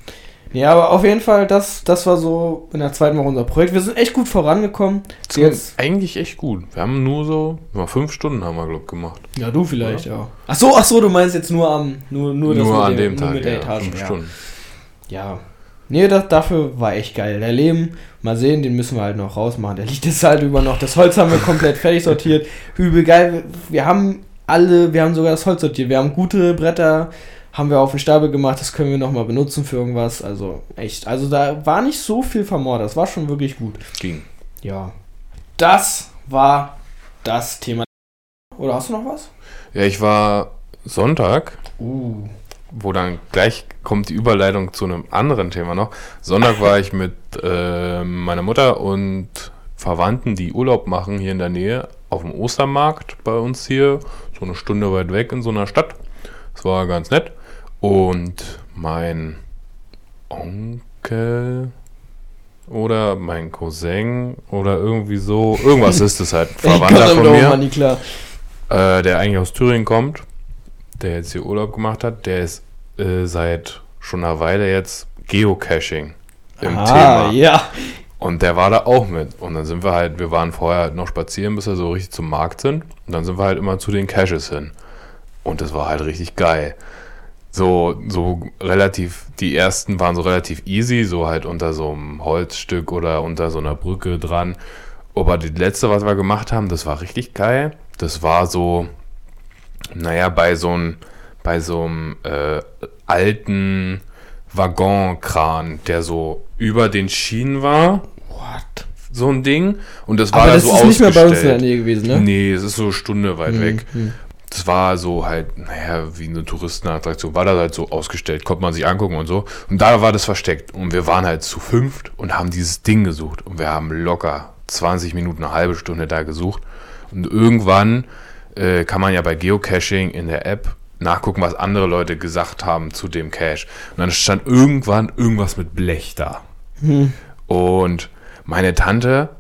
Ja, aber auf jeden Fall, das, das war so in der zweiten Woche unser Projekt. Wir sind echt gut vorangekommen. Das Jetzt, eigentlich echt gut. Wir haben nur so, ja, fünf Stunden haben wir, glaube gemacht. ja, du vielleicht, ja. Ach so, ach so, du meinst jetzt nur am, nur, nur, das nur mit an dem nur Tag, mit der ja, Etage. fünf Ja. Stunden. Ja. Nee, das, dafür war echt geil. Der Leben, mal sehen, den müssen wir halt noch rausmachen. Der liegt jetzt halt über noch. Das Holz haben wir komplett fertig sortiert. Übel geil. Wir haben alle, wir haben sogar das Holz sortiert. Wir haben gute Bretter, haben wir auf den Stapel gemacht. Das können wir nochmal benutzen für irgendwas. Also echt. Also da war nicht so viel vermordet. Das war schon wirklich gut. Ging. Ja. Das war das Thema. Oder hast du noch was? Ja, ich war Sonntag, Uh. wo dann gleich kommt die Überleitung zu einem anderen Thema noch. Sonntag war ich mit äh, meiner Mutter und Verwandten, die Urlaub machen hier in der Nähe, auf dem Ostermarkt bei uns hier, so eine Stunde weit weg in so einer Stadt. Das war ganz nett. Und mein Onkel oder mein Cousin oder irgendwie so, irgendwas ist es halt, Verwandter von mir äh, der eigentlich aus Thüringen kommt, der jetzt hier Urlaub gemacht hat, der ist äh, seit schon einer Weile jetzt Geocaching im ah, Thema. ja. Und der war da auch mit. Und dann sind wir halt, wir waren vorher halt noch spazieren, bis wir so richtig zum Markt sind. Und dann sind wir halt immer zu den Caches hin. Und das war halt richtig geil. So, so relativ, die ersten waren so relativ easy, so halt unter so einem Holzstück oder unter so einer Brücke dran. Aber die letzte, was wir gemacht haben, das war richtig geil. Das war so, naja, bei so einem, bei so einem äh, alten Waggonkran, der so über den Schienen war. What? So ein Ding. Und das war Aber da das so ist nicht mehr bei uns in der ausgestellt. Nähe gewesen, ne? Nee, es ist so eine Stunde weit Hm, weg. hm. Das war so halt, naja, wie eine Touristenattraktion. War das halt so ausgestellt, konnte man sich angucken und so. Und da war das versteckt. Und wir waren halt zu fünft und haben dieses Ding gesucht. Und wir haben locker 20 Minuten, eine halbe Stunde da gesucht. Und irgendwann äh, kann man ja bei Geocaching in der App nachgucken, was andere Leute gesagt haben zu dem Cache. Und dann stand irgendwann irgendwas mit Blech da. Und meine Tante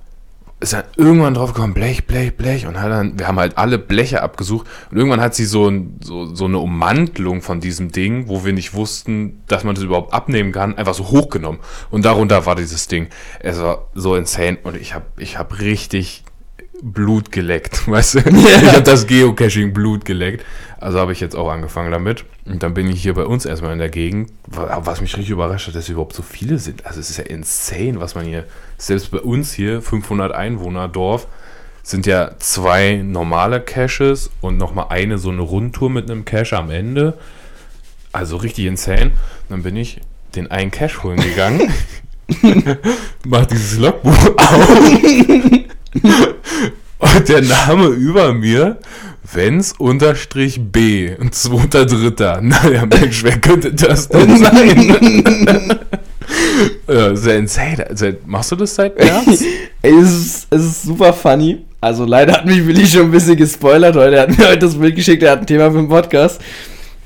ist dann irgendwann drauf gekommen, Blech, Blech, Blech. Und hat dann, wir haben halt alle Bleche abgesucht. Und irgendwann hat sie so, ein, so, so eine Ummantelung von diesem Ding, wo wir nicht wussten, dass man das überhaupt abnehmen kann, einfach so hochgenommen. Und darunter war dieses Ding. Es war so insane. Und ich habe ich hab richtig Blut geleckt, weißt du? Ich habe das Geocaching Blut geleckt. Also habe ich jetzt auch angefangen damit. Und dann bin ich hier bei uns erstmal in der Gegend. Wa- Was mich richtig überrascht hat, dass überhaupt so viele sind. Also es ist ja insane, was man hier, selbst bei uns hier, 500 Einwohner Dorf, sind ja zwei normale Caches und nochmal eine so eine Rundtour mit einem Cache am Ende. Also richtig insane. Und dann bin ich den einen Cache holen gegangen. mach dieses Logbuch auf. Und der Name über mir, Wenz unterstrich B, ein zweiter Dritter. Naja, Mensch, wer könnte das denn sein? ja, sehr insane. Machst du das seit März? Ey, es ist, es ist super funny. Also leider hat mich Willi schon ein bisschen gespoilert heute. Er hat mir heute das Bild geschickt, er hat ein Thema für den Podcast.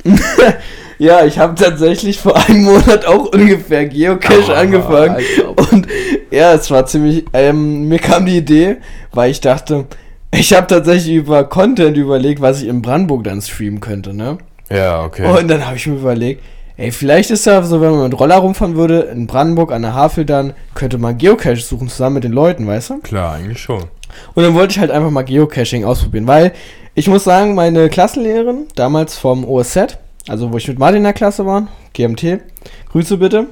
ja, ich habe tatsächlich vor einem Monat auch ungefähr Geocache Ah, angefangen. Und ja, es war ziemlich. Ähm, mir kam die Idee, weil ich dachte, ich habe tatsächlich über Content überlegt, was ich in Brandenburg dann streamen könnte, ne? Ja, okay. Und dann habe ich mir überlegt, ey, vielleicht ist ja so, wenn man mit Roller rumfahren würde, in Brandenburg an der Havel dann, könnte man Geocache suchen zusammen mit den Leuten, weißt du? Klar, eigentlich schon. Und dann wollte ich halt einfach mal Geocaching ausprobieren, weil ich muss sagen, meine Klassenlehrerin, damals vom OSZ, also wo ich mit Martin in der Klasse war, GMT, Grüße bitte.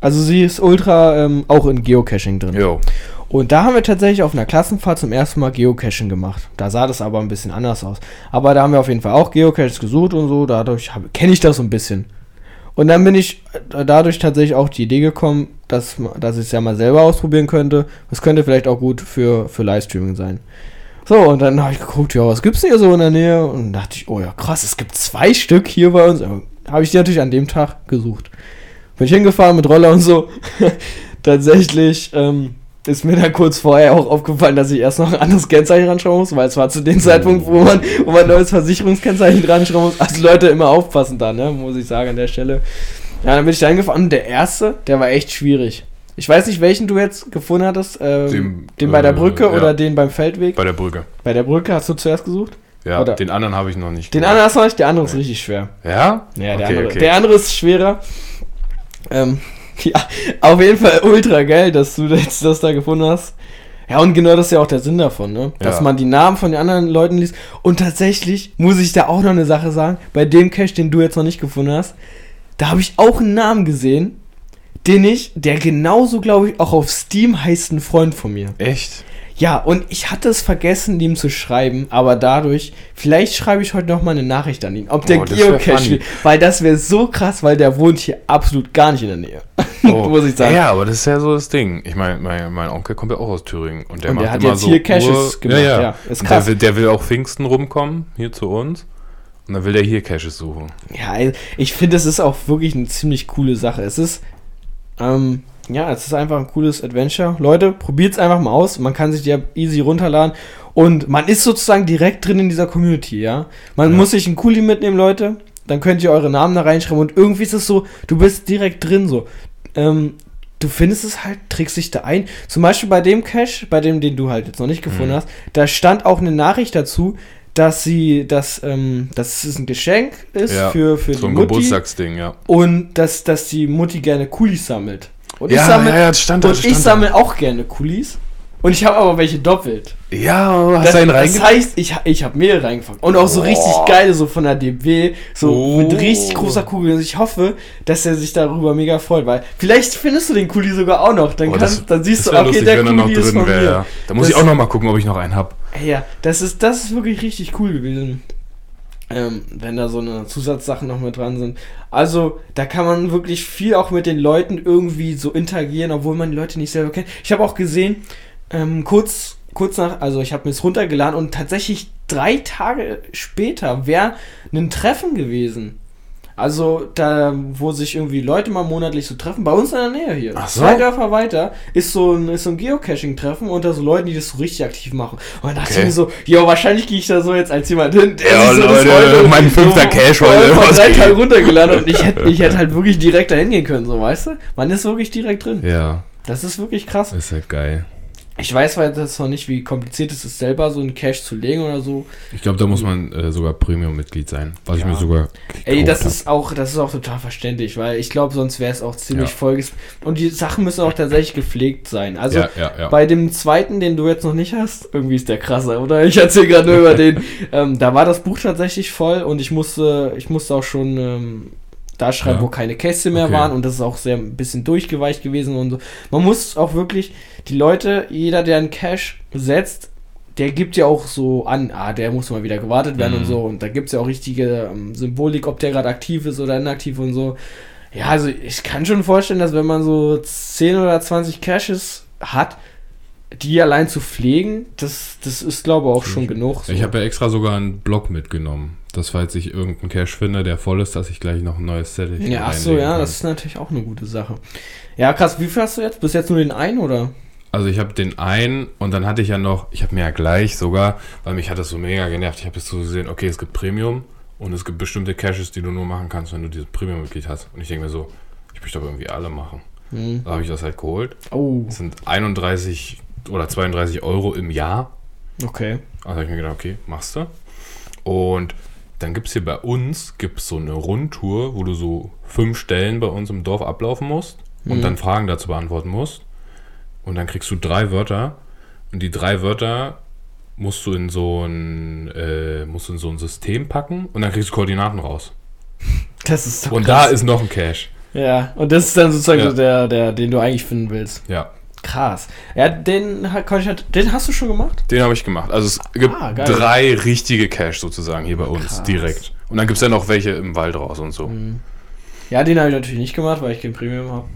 Also sie ist ultra ähm, auch in Geocaching drin. Jo. Und da haben wir tatsächlich auf einer Klassenfahrt zum ersten Mal Geocaching gemacht. Da sah das aber ein bisschen anders aus. Aber da haben wir auf jeden Fall auch Geocaches gesucht und so. Dadurch kenne ich das so ein bisschen. Und dann bin ich dadurch tatsächlich auch die Idee gekommen, dass, dass ich es ja mal selber ausprobieren könnte. Das könnte vielleicht auch gut für, für Livestreaming sein. So, und dann habe ich geguckt, ja, was gibt's denn hier so in der Nähe? Und dachte ich, oh ja, krass, es gibt zwei Stück hier bei uns. Habe ich die natürlich an dem Tag gesucht. Bin ich hingefahren mit Roller und so. Tatsächlich ähm, ist mir dann kurz vorher auch aufgefallen, dass ich erst noch ein anderes Kennzeichen ranschauen muss, weil es war zu dem Zeitpunkt, wo man, wo man ein neues Versicherungskennzeichen dran schreiben muss. Also Leute, immer aufpassen da, ne? Muss ich sagen an der Stelle. Ja, dann bin ich da hingefahren und der erste, der war echt schwierig. Ich weiß nicht, welchen du jetzt gefunden hattest. Ähm, den, Den, bei der äh, Brücke ja. oder den beim Feldweg? Bei der Brücke. Bei der Brücke hast du zuerst gesucht? Ja, Oder- den anderen habe ich noch nicht. Den gemacht. anderen hast du noch nicht, der andere ist richtig schwer. Ja? Ja, der, Okay, andere, okay. der andere ist schwerer. Ähm, ja, auf jeden Fall ultra geil, dass du jetzt das da gefunden hast. Ja, und genau das ist ja auch der Sinn davon, ne? Dass Ja. man die Namen von den anderen Leuten liest. Und tatsächlich muss ich da auch noch eine Sache sagen. Bei dem Cache, den du jetzt noch nicht gefunden hast, da habe ich auch einen Namen gesehen, den ich, der genauso, glaube ich, auch auf Steam heißt ein Freund von mir. Echt? Ja, und ich hatte es vergessen, ihm zu schreiben, aber dadurch, vielleicht schreibe ich heute noch mal eine Nachricht an ihn, ob der Oh, Geocache weil das wäre so krass, weil der wohnt hier absolut gar nicht in der Nähe. Muss ich sagen. Oh. Ja, aber das ist ja so das Ding. Ich meine, mein, mein Onkel kommt ja auch aus Thüringen. Und der Und der macht hat immer jetzt so hier Caches gemacht, Ja, ja. ja, ist krass. Der will, der will auch Pfingsten rumkommen, hier zu uns. Und dann will der hier Caches suchen. Ja, ich finde, es ist auch wirklich eine ziemlich coole Sache. Es ist, ähm, ja, es ist einfach ein cooles Adventure. Leute, probiert es einfach mal aus. Man kann sich die App easy runterladen und man ist sozusagen direkt drin in dieser Community, ja. Man Ja. muss sich einen Kuli mitnehmen, Leute. Dann könnt ihr eure Namen da reinschreiben und irgendwie ist es so, du bist direkt drin so. Ähm, du findest es halt, trägst dich da ein. Zum Beispiel bei dem Cache, bei dem, den du halt jetzt noch nicht gefunden Mhm. hast, da stand auch eine Nachricht dazu, dass sie, dass, ähm, dass es ein Geschenk ist Ja, für, für so die ein Mutti Geburtstagsding, ja. und dass, dass die Mutti gerne Kulis sammelt. Und Ja, ich sammle, ja, ja, das stand da, und ich stand da. sammle auch gerne Kulis. Und ich habe aber welche doppelt. Ja, hast Das, du einen das reinge... heißt, ich, ich habe mehrere reingefangen. Und auch so Boah. richtig geile, so von der DB, so Oh. mit richtig großer Kugel. Und ich hoffe, dass er sich darüber mega freut, weil vielleicht findest du den Kuli sogar auch noch. Dann, Oh, kannst, dann siehst das du, wär okay, lustig, der er Kuli ist drin von wäre. mir. Ja. Da muss Das- ich auch noch mal gucken, ob ich noch einen hab. Ey, Ja, das ist, das ist wirklich richtig cool gewesen. Ähm, wenn da so eine Zusatzsachen noch mit dran sind. Also, da kann man wirklich viel auch mit den Leuten irgendwie so interagieren, obwohl man die Leute nicht selber kennt. Ich habe auch gesehen, ähm, kurz, kurz nach, also ich habe mir es runtergeladen und tatsächlich drei Tage später wäre ein Treffen gewesen. Also da, wo sich irgendwie Leute mal monatlich so treffen, bei uns in der Nähe hier. Ach so. Zwei Dörfer weiter ist so ein, ist so ein Geocaching-Treffen unter so Leuten, die das so richtig aktiv machen. Und dann dachte Okay. ich mir so, ja, wahrscheinlich gehe ich da so jetzt als jemand hin, der Ja, sich so das Leute, heute mein fünfter Cache vor- heute, was drei? Tagen runtergeladen und ich hätte ich hätte halt wirklich direkt dahin gehen können, so weißt du? Man ist wirklich direkt drin. Ja, Das ist wirklich krass. ist halt geil. Ich weiß weil das noch nicht, wie kompliziert es ist, selber so einen Cache zu legen oder so. Ich glaube, da muss man äh, sogar Premium-Mitglied sein. Was ich Ja. mir sogar. Ey, das hab. ist auch, das ist auch total verständlich, weil ich glaube, sonst wäre es auch ziemlich Ja. voll. Und die Sachen müssen auch tatsächlich gepflegt sein. Also ja, ja. bei dem zweiten, den du jetzt noch nicht hast, irgendwie ist der krasser, oder? Ich erzähle gerade nur über den. Ähm, da war das Buch tatsächlich voll und ich musste, ich musste auch schon ähm, da schreiben, Ja. wo keine Käste mehr Okay. waren und das ist auch sehr ein bisschen durchgeweicht gewesen und so. Man muss auch wirklich, die Leute, jeder, der einen Cache setzt, der gibt ja auch so an, ah, der muss mal wieder gewartet werden und Mhm. so. Und da gibt es ja auch richtige ähm, Symbolik, ob der gerade aktiv ist oder inaktiv und so. Ja, also ich kann schon vorstellen, dass wenn man so 10 oder 20 Caches hat, die allein zu pflegen, das, das ist, glaube ich, auch schon genug. So. Ich habe ja extra sogar einen Block mitgenommen. Das, falls ich irgendeinen Cache finde, der voll ist, dass ich gleich noch ein neues Set ja, ach so, ja, kann. das ist natürlich auch eine gute Sache. Ja, krass, wie viel hast du jetzt? Bis jetzt nur den einen, oder? Also ich habe den einen und dann hatte ich ja noch, ich habe mir ja gleich sogar, weil mich hat das so mega genervt, ich habe jetzt so gesehen, okay, es gibt Premium und es gibt bestimmte Caches, die du nur machen kannst, wenn du dieses Premium-Mitglied hast. Und ich denke mir so, ich möchte aber irgendwie alle machen. Hm. Da habe ich das halt geholt. Oh, Das sind 31 oder 32 Euro im Jahr. okay. Also habe ich mir gedacht, okay, machst du. Und dann gibt es hier bei uns gibt's so eine Rundtour, wo du so fünf Stellen bei uns im Dorf ablaufen musst und Mhm. dann Fragen dazu beantworten musst. Und dann kriegst du drei Wörter. Und die drei Wörter musst du in so ein, äh, musst du in so ein System packen und dann kriegst du Koordinaten raus. Das ist doch und krass. da ist noch ein Cache. Ja, und das ist dann sozusagen Ja. so der, der, den du eigentlich finden willst. Ja, Krass. Ja, den, halt- den hast du schon gemacht? den habe ich gemacht. Also es gibt Ah, drei richtige Caches sozusagen hier bei uns Krass. direkt. Und dann gibt es ja noch welche im Wald raus und so. Mhm. Ja, den habe ich natürlich nicht gemacht, weil ich kein Premium habe.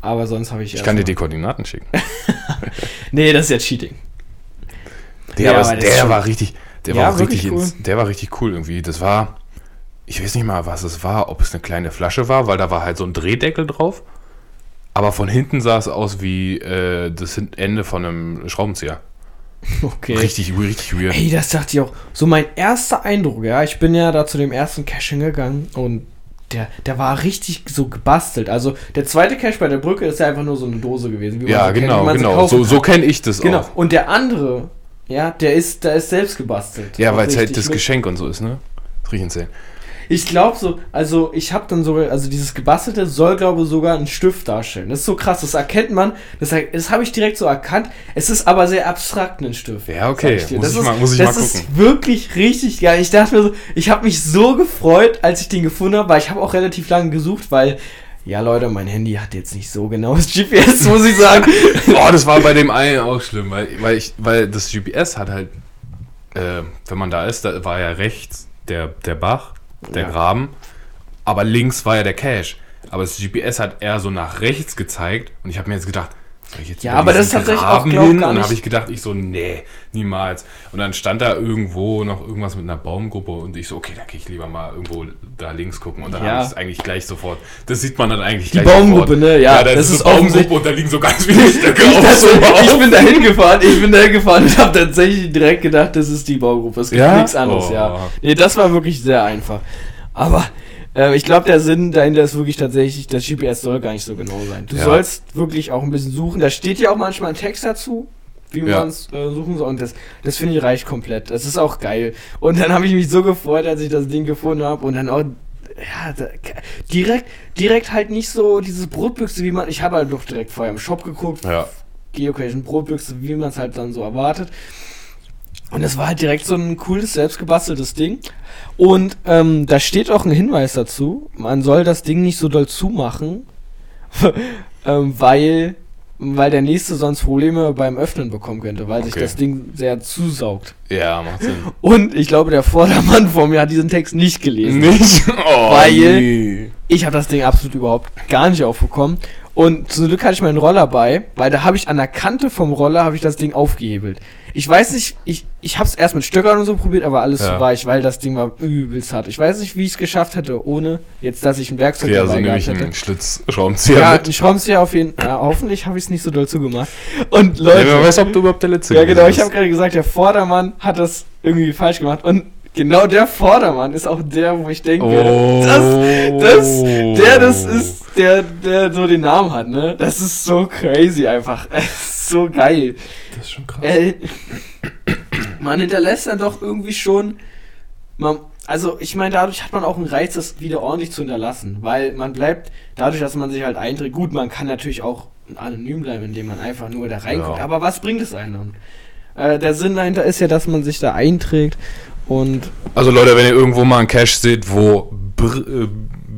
Aber sonst habe ich Ich kann dir die Koordinaten schicken. Nee, das ist ja Cheating. Der, Ja, ist der war richtig, der Ja, war richtig, wirklich ins, der war richtig cool irgendwie. Das war, ich weiß nicht mal, was es war, ob es eine kleine Flasche war, weil da war halt so ein Drehdeckel drauf. Aber von hinten sah es aus wie äh, das Ende von einem Schraubenzieher. Okay. Richtig, richtig weird. Ey, das dachte ich auch. So mein erster Eindruck, ja. Ich bin ja da zu dem ersten Cache hingegangen und der, der war richtig so gebastelt. Also der zweite Cache bei der Brücke ist ja einfach nur so eine Dose gewesen. wie man ja, so kennt, wie genau, man sie genau. kaufen So, so kenne ich das Genau. auch. Und der andere, ja, der ist, der ist selbst gebastelt. Ja, weil es halt das Geschenk und so ist, ne? Das riecht insane. Ich glaube so, also ich habe dann sogar, also dieses gebastelte soll glaube ich sogar einen Stift darstellen. Das ist so krass, das erkennt man, das, das habe ich direkt so erkannt. Es ist aber sehr abstrakt, ein Stift. Ja, okay. dir. Muss das ich ist, mal- muss ich das mal ist wirklich richtig geil. Ich dachte mir so, ich habe mich so gefreut, als ich den gefunden habe, weil ich habe auch relativ lange gesucht, weil ja Leute, mein Handy hat jetzt nicht so genaues GPS, muss ich sagen. Boah, das war bei dem einen auch schlimm, weil, weil, ich, weil das GPS hat halt, äh, wenn man da ist, da war ja rechts der, der Bach, der Ja. Graben, aber links war ja der Cache. Aber das GPS hat eher so nach rechts gezeigt und ich habe mir jetzt gedacht, Ja, aber das ist tatsächlich Graben auch, glaub, hin? Und habe ich gedacht, ich so, nee, niemals. Und dann stand da irgendwo noch irgendwas mit einer Baumgruppe und ich so, okay, da gehe ich lieber mal irgendwo da links gucken. Und dann Ja. habe ich es eigentlich gleich sofort, das sieht man dann eigentlich Die gleich Baumgruppe, sofort. ne? Ja, das, das ist ist Baumgruppe und da liegen so ganz viele Stöcke Ich, auf so ich bin da hingefahren, ich bin da hingefahren und habe tatsächlich direkt gedacht, das ist die Baugruppe. Es gibt Ja? nichts anderes, Oh. ja. Nee, das war wirklich sehr einfach. Aber äh, ich glaube, der Sinn dahinter ist wirklich tatsächlich, das GPS soll gar nicht so genau sein. Du Ja. sollst wirklich auch ein bisschen suchen. Da steht ja auch manchmal ein Text dazu, wie Ja. man es äh, suchen soll. Und das, das finde ich reicht komplett. Das ist auch geil. Und dann habe ich mich so gefreut, als ich das Ding gefunden habe. Und dann auch ja, da, direkt, direkt halt nicht so diese Brotbüchse, wie man. Ich habe halt doch direkt vorher im Shop geguckt, Ja. Geocaching Brotbüchse, wie man es halt dann so erwartet. Und es war halt direkt so ein cooles, selbstgebasteltes Ding. Und ähm, da steht auch ein Hinweis dazu, man soll das Ding nicht so doll zumachen, ähm, weil weil der nächste sonst Probleme beim Öffnen bekommen könnte, weil sich Okay. das Ding sehr zusaugt. Ja, macht Sinn. Und ich glaube, der Vordermann vor mir hat diesen Text nicht gelesen. Nicht? Oh, Weil- nee. Ich habe das Ding absolut überhaupt gar nicht aufbekommen. Und zum Glück hatte ich meinen Roller bei, weil da habe ich an der Kante vom Roller habe ich das Ding aufgehebelt. Ich weiß nicht, ich, ich habe es erst mit Stöckern und so probiert, aber alles Ja. zu weich, weil das Ding war übelst hart. Ich weiß nicht, wie ich es geschafft hätte, ohne jetzt, dass ich ein Werkzeug also dabei ich gehabt hätte. einen Schlitzschraubenzieher Ja, mit. ich Schraubenzieher auf jeden Fall. Ja, hoffentlich habe ich es nicht so doll zugemacht. Und Ja, wer Leute, weiß, ob du überhaupt der Letzte ja genau, ich habe gerade gesagt, der Vordermann hat das irgendwie falsch gemacht. Und genau der Vordermann ist auch der, wo ich denke, Oh. das, das, der das ist, der, der so den Namen hat, ne? Das ist so crazy einfach. Es ist so geil. Das ist schon krass. Äh, man hinterlässt dann doch irgendwie schon. Man, also, ich meine, dadurch hat man auch einen Reiz, das wieder ordentlich zu hinterlassen. Weil man bleibt, dadurch, dass man sich halt einträgt, gut, man kann natürlich auch anonym bleiben, indem man einfach nur da reinguckt. Ja. Aber was bringt es einem dann? Äh, der Sinn dahinter ist ja, dass man sich da einträgt und Also Leute, wenn ihr irgendwo mal einen Cache seht, wo Br, äh,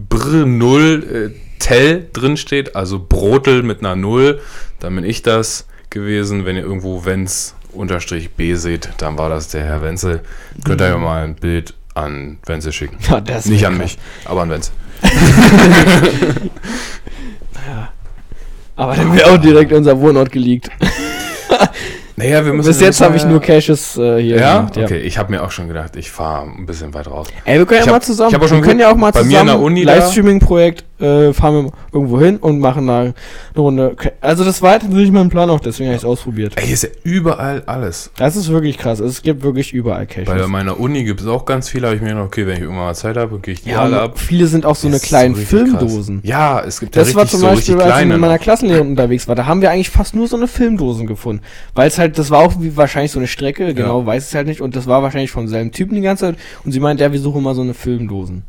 Br 0 äh, Tell drin steht, also Brotel mit einer Null, dann bin ich das gewesen. Wenn ihr irgendwo Wenz unterstrich B seht, dann war das der Herr Wenzel. Könnt ihr ja mal ein Bild an Wenzel schicken. ja, das Nicht an krass. mich, aber an Wenzel. Aber dann wäre auch direkt unser Wohnort geleakt. Naja, wir müssen. Bis jetzt habe ich ja- nur Caches äh, hier Ja? gemacht. Okay, ich habe mir auch schon gedacht, ich fahre ein bisschen weit raus. Ey, wir können Ich ja hab- mal zusammen. ich hab auch schon wir können ja auch mal bei zusammen mir in der Uni Livestreaming-Projekt äh, fahren wir irgendwo hin und machen da eine Runde. Also das war tatsächlich mein Plan auch, deswegen habe ich es ausprobiert. Ey, hier ist ja überall alles. Das ist wirklich krass. Es gibt wirklich überall Caches. Bei meiner Uni gibt es auch ganz viele, habe ich mir gedacht, okay, wenn ich irgendwann mal Zeit habe, gehe ich die ja, alle ab. viele sind auch so eine Das ist kleinen richtig Filmdosen. krass. Ja, es gibt ja Das war zum so Beispiel, als ich mit meiner. Klassenlehrerin unterwegs war. Da haben wir eigentlich fast nur so eine Filmdosen gefunden. Weil es halt, das war auch wie wahrscheinlich so eine Strecke, genau, weiß es halt nicht. Und das war wahrscheinlich vom selben Typen die ganze Zeit. Und sie meinte, ja, wir suchen mal so eine Filmdosen.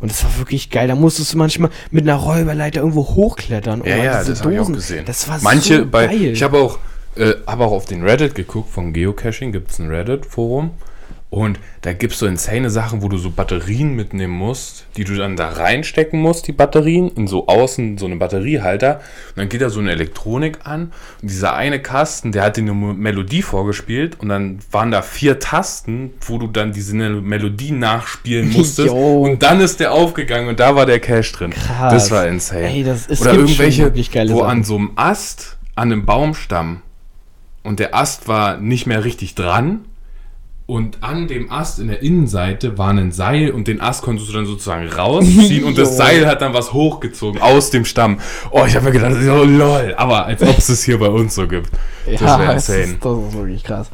Und das war wirklich geil. Da musstest du manchmal mit einer Räuberleiter irgendwo hochklettern. Ja, ja, das habe ich auch gesehen. Das war Manche so bei, geil. ich habe auch, äh, habe auch auf den Reddit geguckt von Geocaching, gibt es ein Reddit-Forum. Und da gibt es so insane Sachen, wo du so Batterien mitnehmen musst, die du dann da reinstecken musst, die Batterien, in so außen so eine Batteriehalter. Und dann geht da so eine Elektronik an. Und dieser eine Kasten, der hat dir eine Melodie vorgespielt. Und dann waren da vier Tasten, wo du dann diese Melodie nachspielen musstest. Und dann ist der aufgegangen und da war der Cache drin. Krass. Das war insane. Ey, das ist Oder irgendwelche, wo Sachen. an so einem Ast, an einem Baumstamm und der Ast war nicht mehr richtig dran und an dem Ast in der Innenseite war ein Seil und den Ast konntest du dann sozusagen rausziehen und das. Seil hat dann was hochgezogen aus dem Stamm. Oh, ich habe mir gedacht, oh lol, aber als ob es es hier bei uns so gibt. Das wäre das insane. ist, das ist wirklich krass.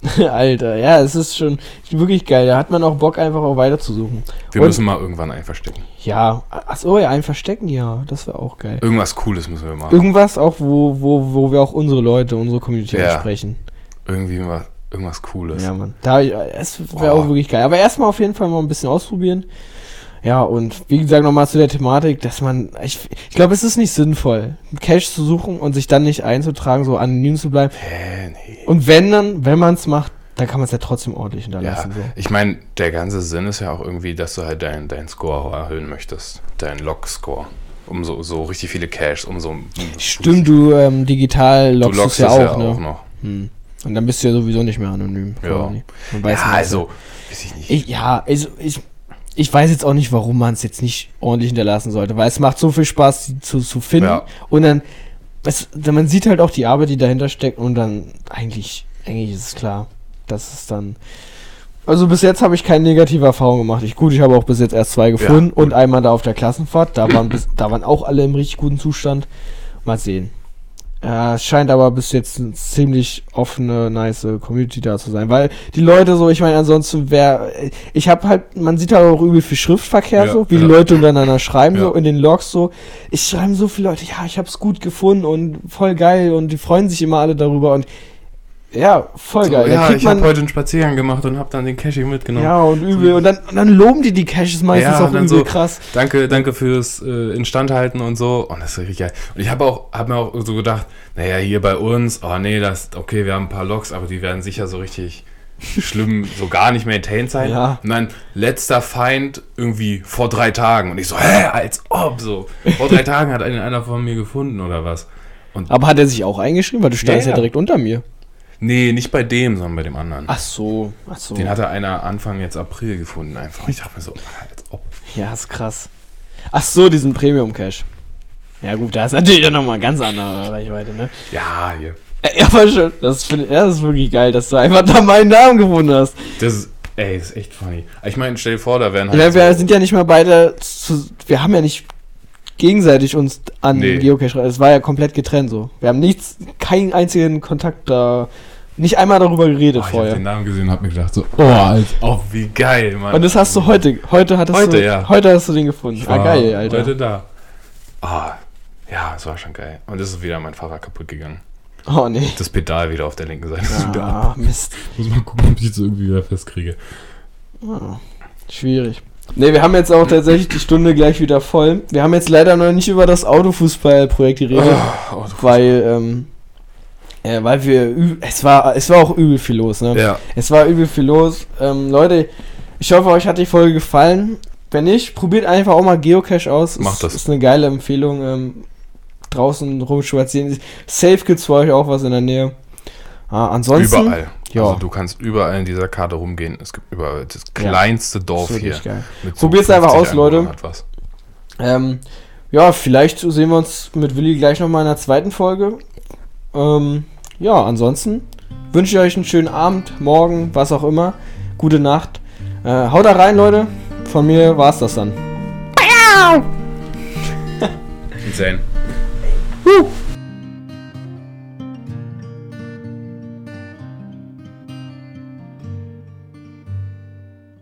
Alter, ja, es ist schon wirklich geil. Da hat man auch Bock, einfach auch weiterzusuchen. Wir Und- müssen mal irgendwann ein verstecken. Ja, achso, ja, ein Verstecken, ja, das wäre auch geil. Irgendwas Cooles müssen wir machen. Irgendwas auch, wo, wo, wo wir auch unsere Leute, unsere Community Ja. ansprechen. Irgendwie mal, irgendwas Cooles. Ja, Mann. Da, es wäre auch wirklich geil. Aber erstmal auf jeden Fall mal ein bisschen ausprobieren. Ja, und wie gesagt, nochmal zu der Thematik, dass man, ich, ich glaube, es ist nicht sinnvoll, Cache zu suchen und sich dann nicht einzutragen, so anonym zu bleiben. Hä, nee. Und wenn dann, wenn man es macht, dann kann man es ja trotzdem ordentlich Ja, hinterlassen. so. ich meine, der ganze Sinn ist ja auch irgendwie, dass du halt deinen dein Score erhöhen möchtest. Deinen Log-Score. Um so, so richtig viele Caches, um so. Um Stimmt, du ähm, digital Du loggst, loggst es ja auch, ja ne? auch noch. Hm. Und dann bist du ja sowieso nicht mehr anonym. Ja. Man weiß Ja, also, weiß ich nicht. Ich, ja, also ich, ich weiß jetzt auch nicht, warum man es jetzt nicht ordentlich hinterlassen sollte, weil es macht so viel Spaß, die zu, zu finden. Ja. Und dann, es, man sieht halt auch die Arbeit, die dahinter steckt und dann eigentlich, eigentlich ist es klar, dass es dann. Also bis jetzt habe ich keine negative Erfahrung gemacht. Ich, gut, ich habe auch bis jetzt erst zwei gefunden gut. und einmal da auf der Klassenfahrt. Da waren, bis, da waren auch alle im richtig guten Zustand. Mal sehen. Äh, es scheint aber bis jetzt eine ziemlich offene, nice Community da zu sein. Weil die Leute so, ich meine, ansonsten wäre. Ich habe halt, man sieht halt auch übel viel Schriftverkehr Ja, so, wie ja. die Leute untereinander schreiben, Ja. so in den Logs so. Ich schreiben so viele Leute, ja, ich habe es gut gefunden und voll geil und die freuen sich immer alle darüber und ja, voll So, geil. Da ja, ich habe heute einen Spaziergang gemacht und habe dann den Caching mitgenommen. ja, und übel. Und dann, und dann loben die die Caches meistens Ja, auch übel so- krass. Danke, danke fürs äh, Instandhalten und so. Und das ist richtig geil. Und ich habe auch, hab mir auch so gedacht, naja, hier bei uns, oh nee, das, okay, wir haben ein paar Logs, aber die werden sicher so richtig schlimm, so gar nicht maintained sein. Ja. Und dann letzter Feind irgendwie vor drei Tagen. Und ich so, hä, als ob so. Vor drei Tagen hat einen einer von mir gefunden oder was. Und Aber hat er sich auch eingeschrieben? Weil du standst ja, ja. direkt unter mir. Nee, nicht bei dem, sondern bei dem anderen. Ach so, ach so. Den hatte einer Anfang jetzt April gefunden einfach. Ich dachte mir so, als ob. Ja, ist krass. Ach so, diesen Premium Cash. Ja gut, da ist natürlich dann nochmal ganz andere Reichweite, ne? Ja, hier. Äh, Ja, aber schon. Das, find, ja, das ist wirklich geil, dass du einfach da meinen Namen gefunden hast. Das ist, ey, das ist echt funny. Ich meine, stell dir vor, da wären halt Ja, wir so, sind ja nicht mal beide zu, Wir haben ja nicht gegenseitig uns an Nee. Geocache. Es war ja komplett getrennt so. Wir haben nichts, keinen einzigen Kontakt da. Nicht einmal darüber geredet Oh, ich hab vorher. den Namen gesehen und hab mir gedacht so, oh, als ob, wie geil, Mann. Und das hast du heute. Heute hattest Heute, du. ja. Heute hast du den gefunden. Ich Ah, war geil, Alter. Heute da. Ah, ja, es war schon geil. Und es ist wieder mein Fahrrad kaputt gegangen. Oh nee. Das Pedal wieder auf der linken Seite ist wieder ab. Ah, Mist. Muss mal gucken, ob ich das irgendwie wieder festkriege. Ah, schwierig. Ne, wir haben jetzt auch tatsächlich die Stunde gleich wieder voll. Wir haben jetzt leider noch nicht über das Autofußballprojekt geredet, Oh, weil, ähm, äh, weil wir, es war, es war auch übel viel los, ne? ja. Es war übel viel los. Ähm, Leute, ich hoffe, euch hat die Folge gefallen. Wenn nicht, probiert einfach auch mal Geocache aus. Macht das. Ist eine geile Empfehlung. Ähm, draußen rumspazieren. Safe gibt's für euch auch was in der Nähe. Ah, ansonsten. Überall. Ja. Also du kannst überall in dieser Karte rumgehen. Es gibt überall das kleinste Dorf ist hier. Probiert's einfach 50 aus, Leute. Ähm, ja, vielleicht sehen wir uns mit Willi gleich nochmal in der zweiten Folge. Ähm, ja, ansonsten wünsche ich euch einen schönen Abend, morgen, was auch immer. Gute Nacht. Äh, haut da rein, Leute. Von mir war's das dann. Insane. Woo!